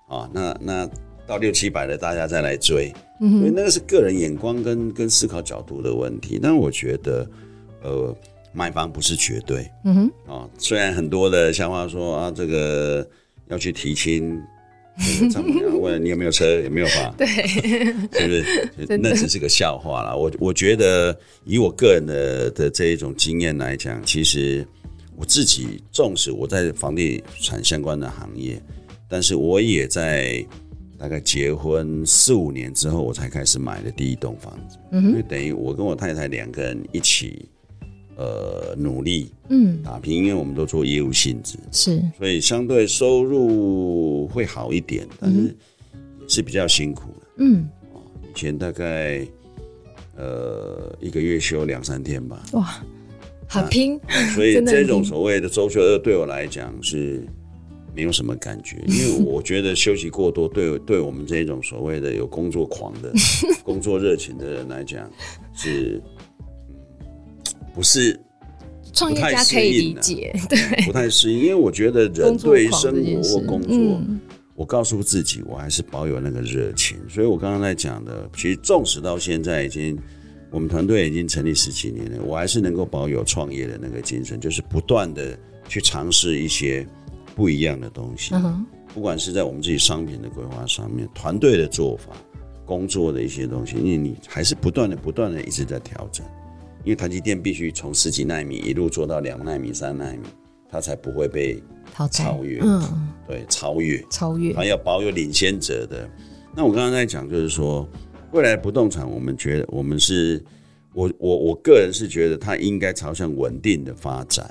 B: 啊，那那到六七百的，大家再来追，嗯、哼所以那个是个人眼光跟跟思考角度的问题。但我觉得，呃，买房不是绝对。嗯哼，啊，虽然很多的想法说啊，这个要去提亲。丈母娘问你有没有车，有没有房？对，是不是？那只是个笑话啦。我我觉得，以我个人的的这一种经验来讲，其实我自己重视我在房地产相关的行业，但是我也在大概结婚四五年之后，我才开始买的第一栋房子。嗯哼，因为等于我跟我太太两个人一起。呃，努力，嗯，打拼，因为我们都做业务性质，是，所以相对收入会好一点，但是也是比较辛苦的，嗯，以前大概呃一个月休两三天吧，哇，
A: 好拼，
B: 所以这种所谓的周休二对我来讲是没有什么感觉，因为我 觉得休息过多对对我们这种所谓的有工作狂的 工作热情的人来讲是。不是
A: 创业家可以理解，对，
B: 不太适应，因为我觉得人对生活或工作，嗯、我告诉自己，我还是保有那个热情。所以我刚刚在讲的，其实纵使到现在已经，我们团队已经成立十几年了，我还是能够保有创业的那个精神，就是不断的去尝试一些不一样的东西。不管是在我们自己商品的规划上面，团队的做法，工作的一些东西，因为你还是不断的、不断的一直在调整。因为台积电必须从十几纳米一路做到两纳米、三纳米，它才不会被超越。嗯，对，超越，超越，还要保有领先者的。那我刚刚在讲，就是说，未来不动产，我们觉得，我们是，我我我个人是觉得，它应该朝向稳定的发展。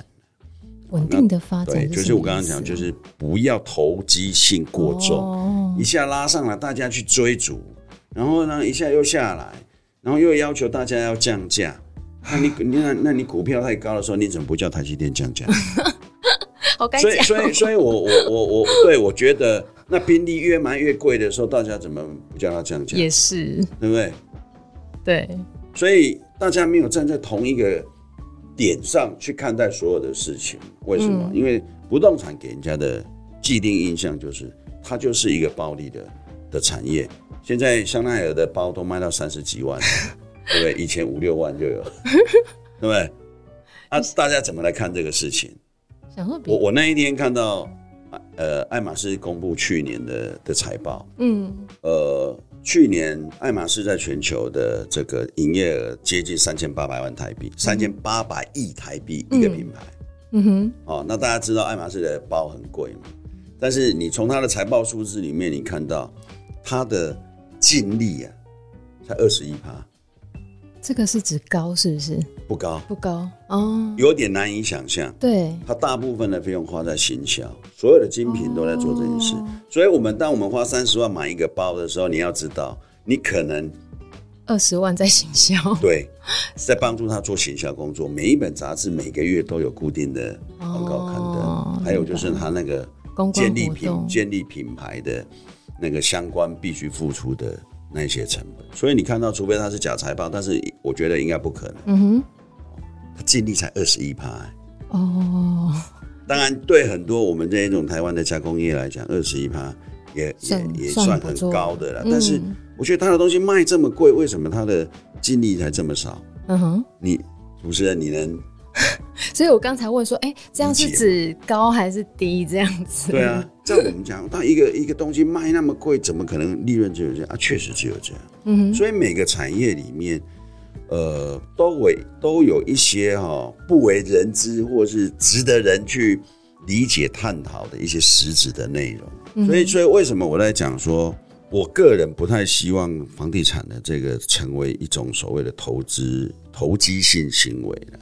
A: 稳定的发展，
B: 对，就是我刚刚讲，就是不要投机性过重，哦、一下拉上来，大家去追逐，然后呢，一下又下来，然后又要求大家要降价。那你你那那你股票太高的时候，你怎么不叫台积电降价？所以所以所以我我我我对我觉得，那宾利越卖越贵的时候，大家怎么不叫它降价？
A: 也是，
B: 对不对？
A: 对。
B: 所以大家没有站在同一个点上去看待所有的事情，为什么？嗯、因为不动产给人家的既定印象就是它就是一个暴利的的产业。现在香奈儿的包都卖到三十几万。对不对？以前五六万就有，对不对？啊，大家怎么来看这个事情？我我那一天看到，呃，爱马仕公布去年的的财报，嗯，呃，去年爱马仕在全球的这个营业额接近三千八百万台币，三千八百亿台币一个品牌，嗯哼，哦，那大家知道爱马仕的包很贵嘛？但是你从它的财报数字里面，你看到它的净利啊，才二十一趴。
A: 这个是指高是不是？
B: 不高，
A: 不高哦，
B: 有点难以想象。对，它大部分的费用花在行销，所有的精品都在做这件事。哦、所以，我们当我们花三十万买一个包的时候，你要知道，你可能
A: 二十万在行销。
B: 对，在帮助他做行销工作。每一本杂志每个月都有固定的广告刊登，哦、还有就是他那个建立品建立品牌的那个相关必须付出的。那些成本，所以你看到，除非他是假财报，但是我觉得应该不可能。嗯哼，他净利才二十一趴。哦，当然，对很多我们这一种台湾的加工业来讲，二十一趴也也也算很高的了。但是，我觉得他的东西卖这么贵，为什么他的净利才这么少？嗯哼，你主持人，你能？
A: 所以我刚才问说，哎、欸，这样是指高还是低？这样子？
B: 对啊，在我们讲，当一个一个东西卖那么贵，怎么可能利润只有这样啊？确实只有这样。嗯哼，所以每个产业里面，呃，都为都有一些哈、哦、不为人知或是值得人去理解探讨的一些实质的内容。所以，所以为什么我在讲说，我个人不太希望房地产的这个成为一种所谓的投资投机性行为了。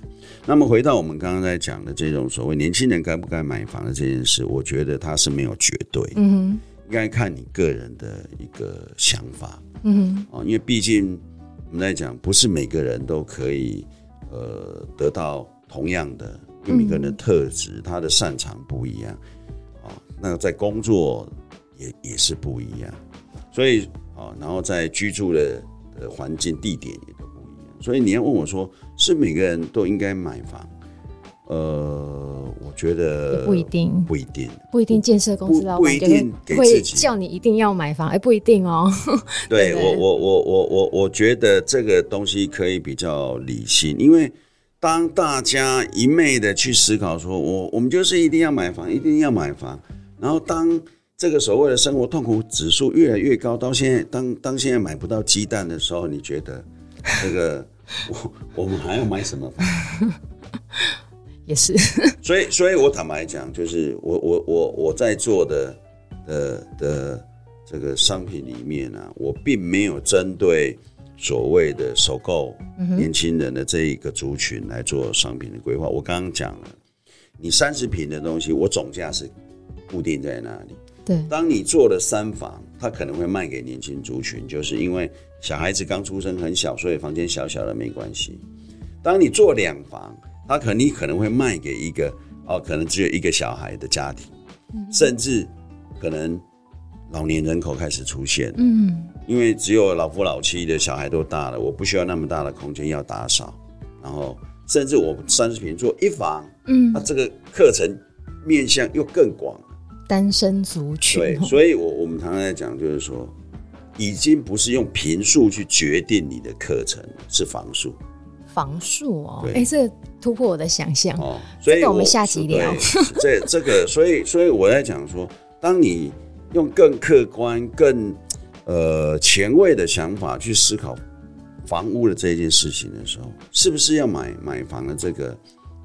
B: 那么回到我们刚刚在讲的这种所谓年轻人该不该买房的这件事，我觉得它是没有绝对，嗯，应该看你个人的一个想法，嗯，啊，因为毕竟我们在讲，不是每个人都可以呃得到同样的，因为每个人的特质，他的擅长不一样，啊，那在工作也也是不一样，所以啊，然后在居住的的环境地点也都不一样，所以你要问我说。是每个人都应该买房？呃，我觉得
A: 不一定，
B: 不一定，
A: 不一定。建设公司老板
B: 不一定
A: 会叫你一定要买房，哎，不一定哦。
B: 对我，我，我，我，我，我觉得这个东西可以比较理性，因为当大家一昧的去思考说，我我们就是一定要买房，一定要买房，然后当这个所谓的生活痛苦指数越来越高，到现在，当当现在买不到鸡蛋的时候，你觉得这个？我我们还要买什么房？
A: 也是，
B: 所以所以，我坦白讲，就是我我我我在做的的的这个商品里面呢、啊，我并没有针对所谓的首购年轻人的这一个族群来做商品的规划。我刚刚讲了，你三十平的东西，我总价是固定在那里。
A: 对，
B: 当你做了三房，它可能会卖给年轻族群，就是因为。小孩子刚出生很小，所以房间小小的没关系。当你做两房，他可你可能会卖给一个哦，可能只有一个小孩的家庭，甚至可能老年人口开始出现。嗯，因为只有老夫老妻的小孩都大了，我不需要那么大的空间要打扫。然后，甚至我三十平做一房，嗯，那这个课程面向又更广。
A: 单身族群。
B: 对，所以我我们常常在讲，就是说。已经不是用频数去决定你的课程，是房数。
A: 房数哦，哎、欸，这突破我的想象
B: 哦。所以我
A: 们下集聊。
B: 这这个，所以所以我在讲说，当你用更客观、更呃前卫的想法去思考房屋的这件事情的时候，是不是要买买房的这个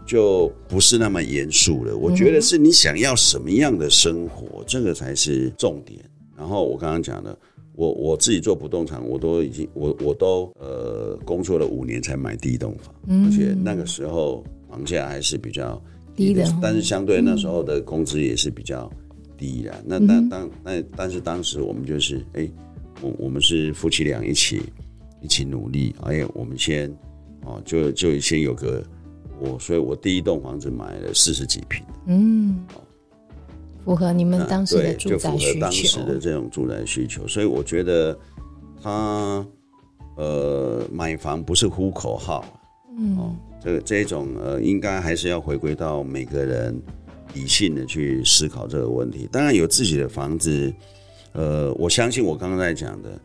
B: 就不是那么严肃了？我觉得是你想要什么样的生活，这个才是重点。然后我刚刚讲的。我我自己做不动产，我都已经我我都呃工作了五年才买第一栋房，嗯，而且那个时候房价还是比较低的，但是相对那时候的工资也是比较低的。嗯、那当当那但是当时我们就是哎、欸，我我们是夫妻俩一起一起努力，哎、欸，我们先哦就就先有个我，所以我第一栋房子买了四十几平，嗯。
A: 符合你们当时的住宅需求，
B: 就符合当时的这种住宅需求，所以我觉得他呃买房不是呼口号，嗯，哦，这个这种呃应该还是要回归到每个人理性的去思考这个问题。当然有自己的房子，呃，我相信我刚刚在讲的，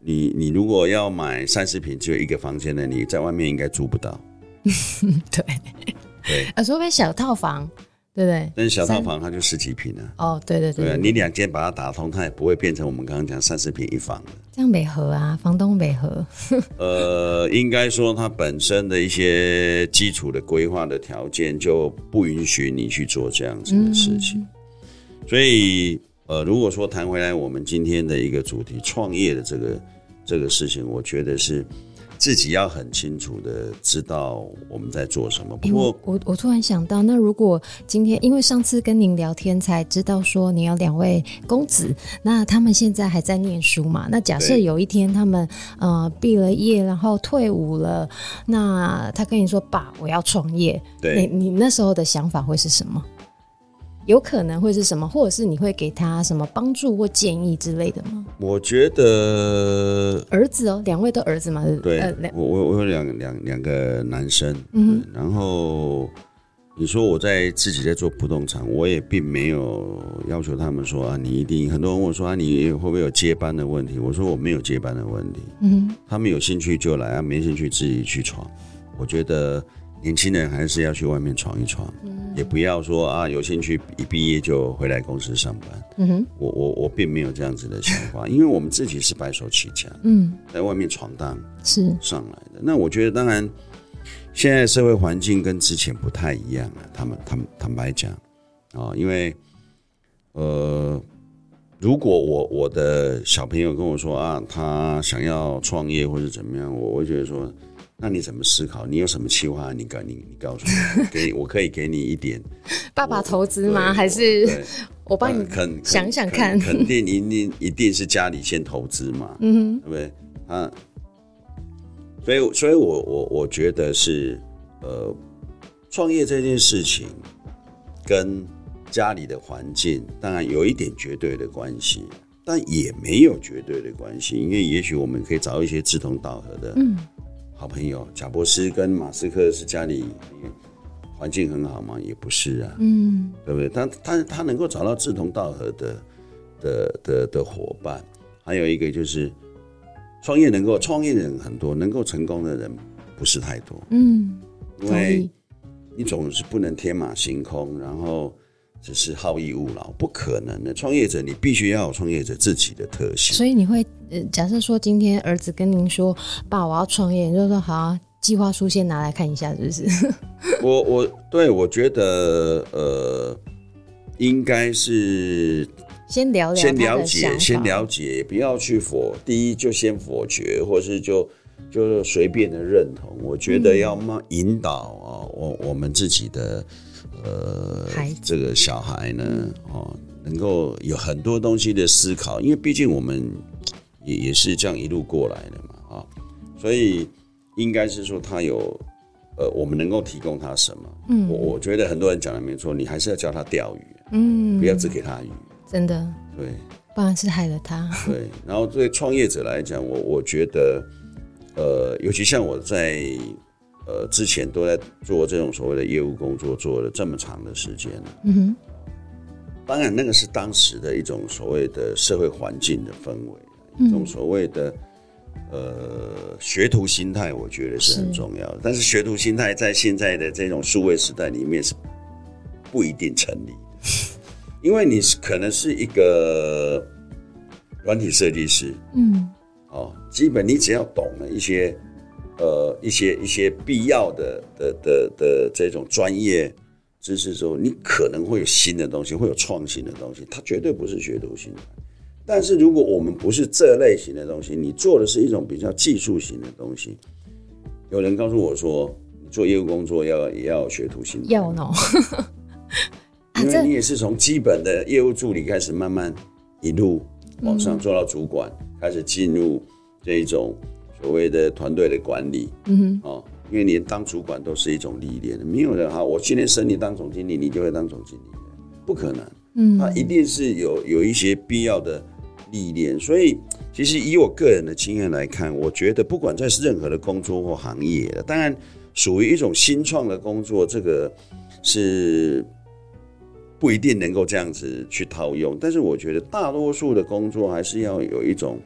B: 你你如果要买三十平只有一个房间的，你在外面应该租不到。
A: 对 对，啊，除非小套房。对对，
B: 但是小套房它就十几平啊。
A: 哦，对对对，对，
B: 你两间把它打通，它也不会变成我们刚刚讲三十平一房的。
A: 这样没合啊，房东美合。
B: 呃，应该说它本身的一些基础的规划的条件就不允许你去做这样子的事情。嗯、所以，呃，如果说谈回来，我们今天的一个主题，创业的这个这个事情，我觉得是。自己要很清楚的知道我们在做什么。不过，
A: 我我突然想到，那如果今天，因为上次跟您聊天才知道说你有两位公子，那他们现在还在念书嘛？那假设有一天他们呃毕了业，然后退伍了，那他跟你说：“爸，我要创业。”对，你你那时候的想法会是什么？有可能会是什么，或者是你会给他什么帮助或建议之类的吗？
B: 我觉得
A: 儿子哦，两位都儿子嘛，
B: 对，呃、我我我有两两两个男生，嗯，然后你说我在自己在做不动产，我也并没有要求他们说啊，你一定很多人问我说啊，你会不会有接班的问题？我说我没有接班的问题，嗯，他们有兴趣就来啊，没兴趣自己去闯。我觉得。年轻人还是要去外面闯一闯，嗯，也不要说啊，有兴趣一毕业就回来公司上班。嗯哼，我我我并没有这样子的想法，因为我们自己是白手起家，嗯，在外面闯荡是上来的。那我觉得，当然，现在社会环境跟之前不太一样了。他们坦坦白讲，啊，因为呃，如果我我的小朋友跟我说啊，他想要创业或者怎么样，我会觉得说，那你怎么思考？你有什么计划？你告你你告诉我，给我可以给你一点。
A: 爸爸投资吗？还是我帮你肯想想看？
B: 肯定一定一定是家里先投资嘛，嗯哼，对不对？啊，所以所以我我我觉得是呃，创业这件事情跟家里的环境当然有一点绝对的关系，但也没有绝对的关系，因为也许我们可以找一些志同道合的好朋友。贾伯斯跟马斯克是家里环境很好吗？也不是啊，嗯，对不对？他他他能够找到志同道合的的的的伙伴，还有一个就是创业能够创业的人很多，能够成功的人不是太多，嗯，因为你总是不能天马行空，然后。只是好逸恶劳，不可能的。创业者，你必须要有创业者自己的特性。
A: 所以你会，呃，假设说今天儿子跟您说：“爸，我要创业。”你就说：“好啊，计划书先拿来看一下，是不是？”
B: 我我对我觉得，呃，应该是
A: 先聊聊，
B: 先了解，先了解，不要去否。第一，就先否决，或是就就随便的认同。我觉得要慢引导啊，我我们自己的。呃，这个小孩呢，哦，能够有很多东西的思考，因为毕竟我们也也是这样一路过来的嘛，啊、哦，所以应该是说他有，呃，我们能够提供他什么？嗯，我我觉得很多人讲的没错，你还是要教他钓鱼，嗯，不要只给他鱼，
A: 真的，
B: 对，
A: 不然是害了他。
B: 对，然后对创业者来讲，我我觉得，呃，尤其像我在。呃，之前都在做这种所谓的业务工作，做了这么长的时间了。嗯哼。当然，那个是当时的一种所谓的社会环境的氛围，嗯、一种所谓的呃学徒心态，我觉得是很重要的。是。但是学徒心态在现在的这种数位时代里面是不一定成立的，因为你是可能是一个软体设计师，嗯，哦，基本你只要懂了一些。呃，一些一些必要的的的的这种专业知识之后，你可能会有新的东西，会有创新的东西，它绝对不是学徒型的。但是如果我们不是这类型的东西，你做的是一种比较技术型的东西，有人告诉我说，你做业务工作要也要学徒型的，
A: 要呢，
B: 因为你也是从基本的业务助理开始，慢慢一路往上做到主管，嗯、开始进入这一种。所谓的团队的管理，嗯哼，哦，因为你当主管都是一种历练，没有人哈，我今天升你当总经理，你就会当总经理，不可能，嗯，他一定是有有一些必要的历练，所以其实以我个人的经验来看，我觉得不管在任何的工作或行业，当然属于一种新创的工作，这个是不一定能够这样子去套用，但是我觉得大多数的工作还是要有一种。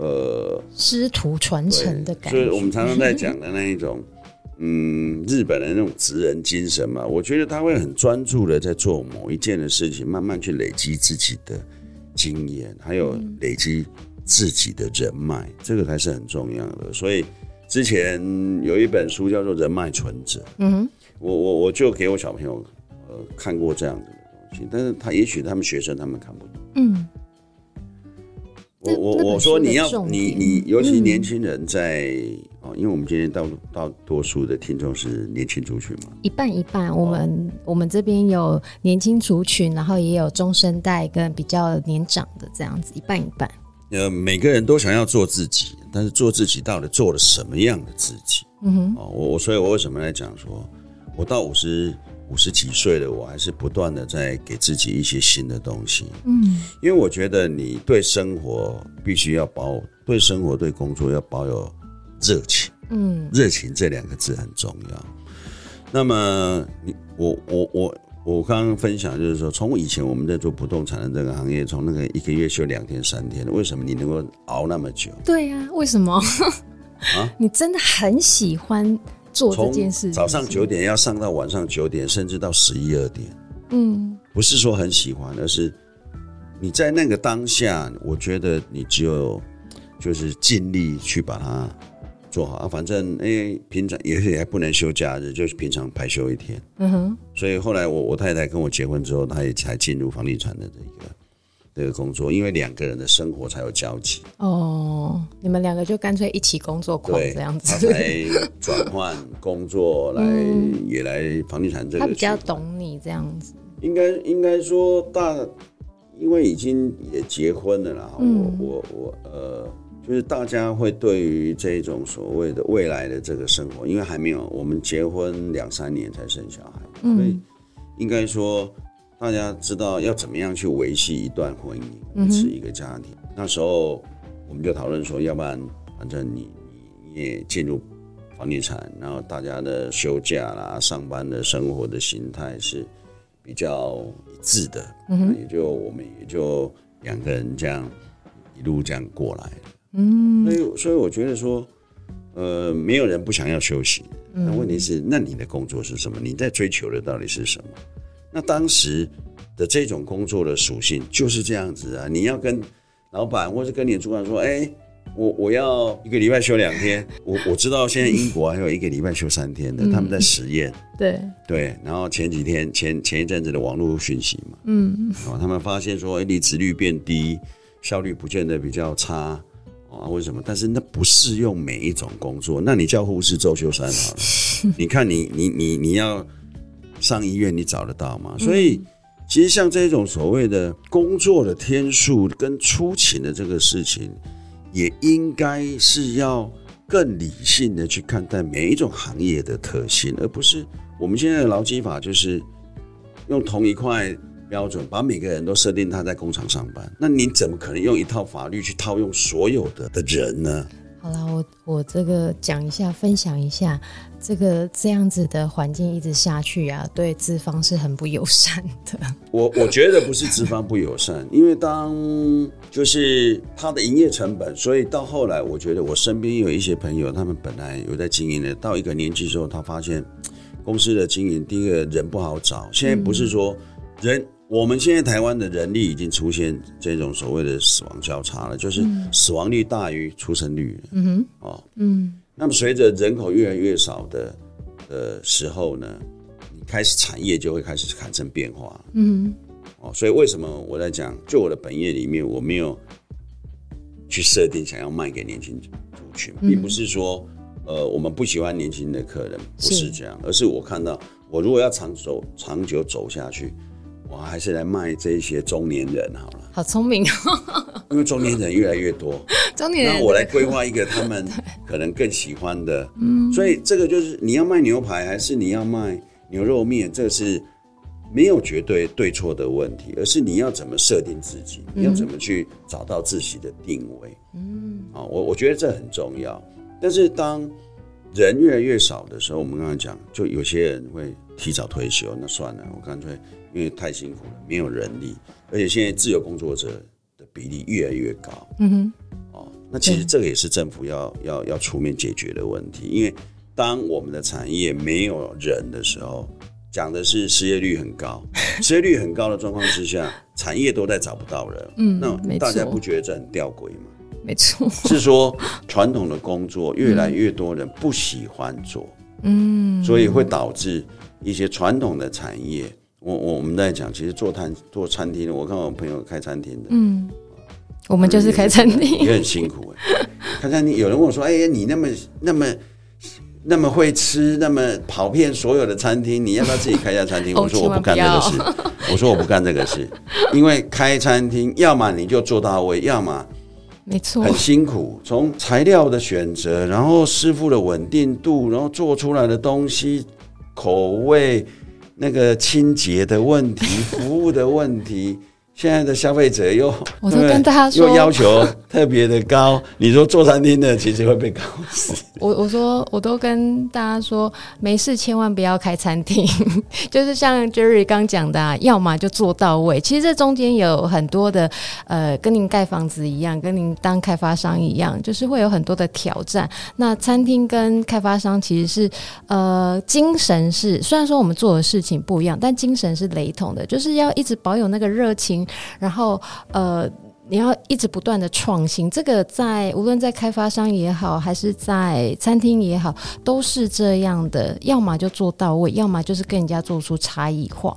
B: 呃，
A: 师徒传承的感觉，
B: 所以我们常常在讲的那一种，嗯，日本的那种职人精神嘛，我觉得他会很专注的在做某一件的事情，慢慢去累积自己的经验，还有累积自己的人脉，这个才是很重要的。所以之前有一本书叫做《人脉存折》，嗯，我我我就给我小朋友呃看过这样子的东西，但是他也许他们学生他们看不懂，嗯。我我我说你要你你尤其年轻人在哦，因为我们今天大大多数的听众是年轻族群嘛，
A: 一半一半。我们我们这边有年轻族群，然后也有中生代跟比较年长的这样子，一半一半。
B: 呃，每个人都想要做自己，但是做自己到底做了什么样的自己？嗯哼，哦，我所以，我为什么来讲说，我到五十。五十几岁了，我还是不断的在给自己一些新的东西。嗯，因为我觉得你对生活必须要保，对生活对工作要保有热情。嗯，热情这两个字很重要。那么你我我我我刚刚分享就是说，从以前我们在做不动产的这个行业，从那个一个月休两天三天，为什么你能够熬那么久？
A: 对呀，为什么？啊，你真的很喜欢。做这件事，
B: 早上九点要上到晚上九点，甚至到十一二点。嗯，不是说很喜欢，而是你在那个当下，我觉得你只有就是尽力去把它做好啊，反正哎、欸，平常也也不能休假日，就是平常排休一天。嗯哼。所以后来我我太太跟我结婚之后，她也才进入房地产的这个这个工作，因为两个人的生活才有交集。
A: 哦，你们两个就干脆一起工作狂这样子，
B: 他才转换工作来、嗯、也来房地产这个。
A: 他比较懂你这样子。
B: 应该应该说大，因为已经也结婚了啦。嗯、我我我呃。就是大家会对于这种所谓的未来的这个生活，因为还没有我们结婚两三年才生小孩，嗯、所以应该说大家知道要怎么样去维系一段婚姻，维持一个家庭。嗯、那时候我们就讨论说，要不然反正你你你也进入房地产，然后大家的休假啦、上班的生活的形态是比较一致的，嗯，也就我们也就两个人这样一路这样过来。嗯，所以所以我觉得说，呃，没有人不想要休息。那问题是，那你的工作是什么？你在追求的到底是什么？那当时的这种工作的属性就是这样子啊。你要跟老板或是跟你的主管说，哎、欸，我我要一个礼拜休两天。我我知道现在英国还有一个礼拜休三天的，他们在实验。对对，然后前几天前前一阵子的网络讯息嘛，嗯，哦，他们发现说，哎，离职率变低，效率不见得比较差。啊，为什么？但是那不适用每一种工作。那你叫护士周休三好了。你看你，你你你你要上医院，你找得到吗？所以，其实像这种所谓的工作的天数跟出勤的这个事情，也应该是要更理性的去看待每一种行业的特性，而不是我们现在的劳基法就是用同一块。标准把每个人都设定他在工厂上班，那你怎么可能用一套法律去套用所有的的人呢？
A: 好了，我我这个讲一下，分享一下，这个这样子的环境一直下去啊，对资方是很不友善的。
B: 我我觉得不是资方不友善，因为当就是他的营业成本，所以到后来，我觉得我身边有一些朋友，他们本来有在经营的，到一个年纪之后，他发现公司的经营，第一个人不好找，现在不是说人。我们现在台湾的人力已经出现这种所谓的死亡交叉了，就是死亡率大于出生率。嗯哼，哦，嗯。那么随着人口越来越少的的时候呢，你开始产业就会开始产生变化。嗯，哦，所以为什么我在讲，就我的本业里面，我没有去设定想要卖给年轻族群，并不是说呃我们不喜欢年轻的客人，不是这样，而是我看到我如果要长走长久走下去。我还是来卖这些中年人好了。
A: 好聪明哦！
B: 因为中年人越来越多，
A: 中年人，
B: 那我来规划一个他们可能更喜欢的。嗯，所以这个就是你要卖牛排还是你要卖牛肉面，这是没有绝对对错的问题，而是你要怎么设定自己，你要怎么去找到自己的定位。嗯，啊，我我觉得这很重要。但是当人越来越少的时候，我们刚才讲，就有些人会提早退休，那算了，我干脆。因为太辛苦了，没有人力，而且现在自由工作者的比例越来越高。嗯哼，哦，那其实这个也是政府要要要出面解决的问题。因为当我们的产业没有人的时候，讲的是失业率很高，失业率很高的状况之下，产业都在找不到人。嗯，那大家不觉得这很吊诡吗？
A: 没错，
B: 是说传统的工作越来越多人不喜欢做，嗯，所以会导致一些传统的产业。我我我们在讲，其实做餐做餐厅的，我看我朋友开餐厅的，嗯，
A: 我们就是开餐厅，
B: 也很辛苦哎。开餐厅，有人问我说：“哎呀，你那么那么那么会吃，那么跑遍所有的餐厅，你要不要自己开一家餐厅？”我说：“我不干这个事。”我说：“我不干这个事，因为开餐厅，要么你就做到位，要么
A: 没错，
B: 很辛苦。从材料的选择，然后师傅的稳定度，然后做出来的东西口味。”那个清洁的问题，服务的问题。现在的消费者又，
A: 我都跟大家说，
B: 又要求特别的高。你说做餐厅的其实会被搞死。
A: 我我说我都跟大家说，没事千万不要开餐厅。就是像 Jerry 刚讲的，啊，要么就做到位。其实这中间有很多的，呃，跟您盖房子一样，跟您当开发商一样，就是会有很多的挑战。那餐厅跟开发商其实是，呃，精神是虽然说我们做的事情不一样，但精神是雷同的，就是要一直保有那个热情。然后，呃，你要一直不断的创新，这个在无论在开发商也好，还是在餐厅也好，都是这样的。要么就做到位，要么就是跟人家做出差异化。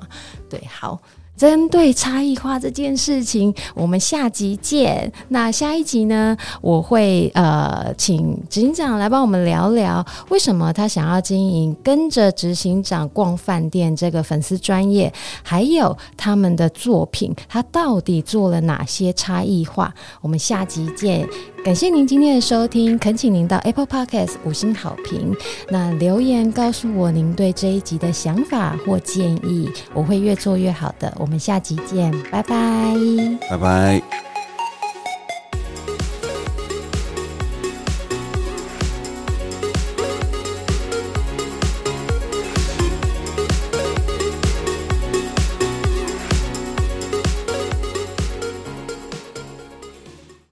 A: 对，好。针对差异化这件事情，我们下集见。那下一集呢，我会呃请执行长来帮我们聊聊，为什么他想要经营跟着执行长逛饭店这个粉丝专业，还有他们的作品，他到底做了哪些差异化？我们下集见。感谢您今天的收听，恳请您到 Apple Podcast 五星好评，那留言告诉我您对这一集的想法或建议，我会越做越好的。我们下集见，拜拜，
B: 拜拜。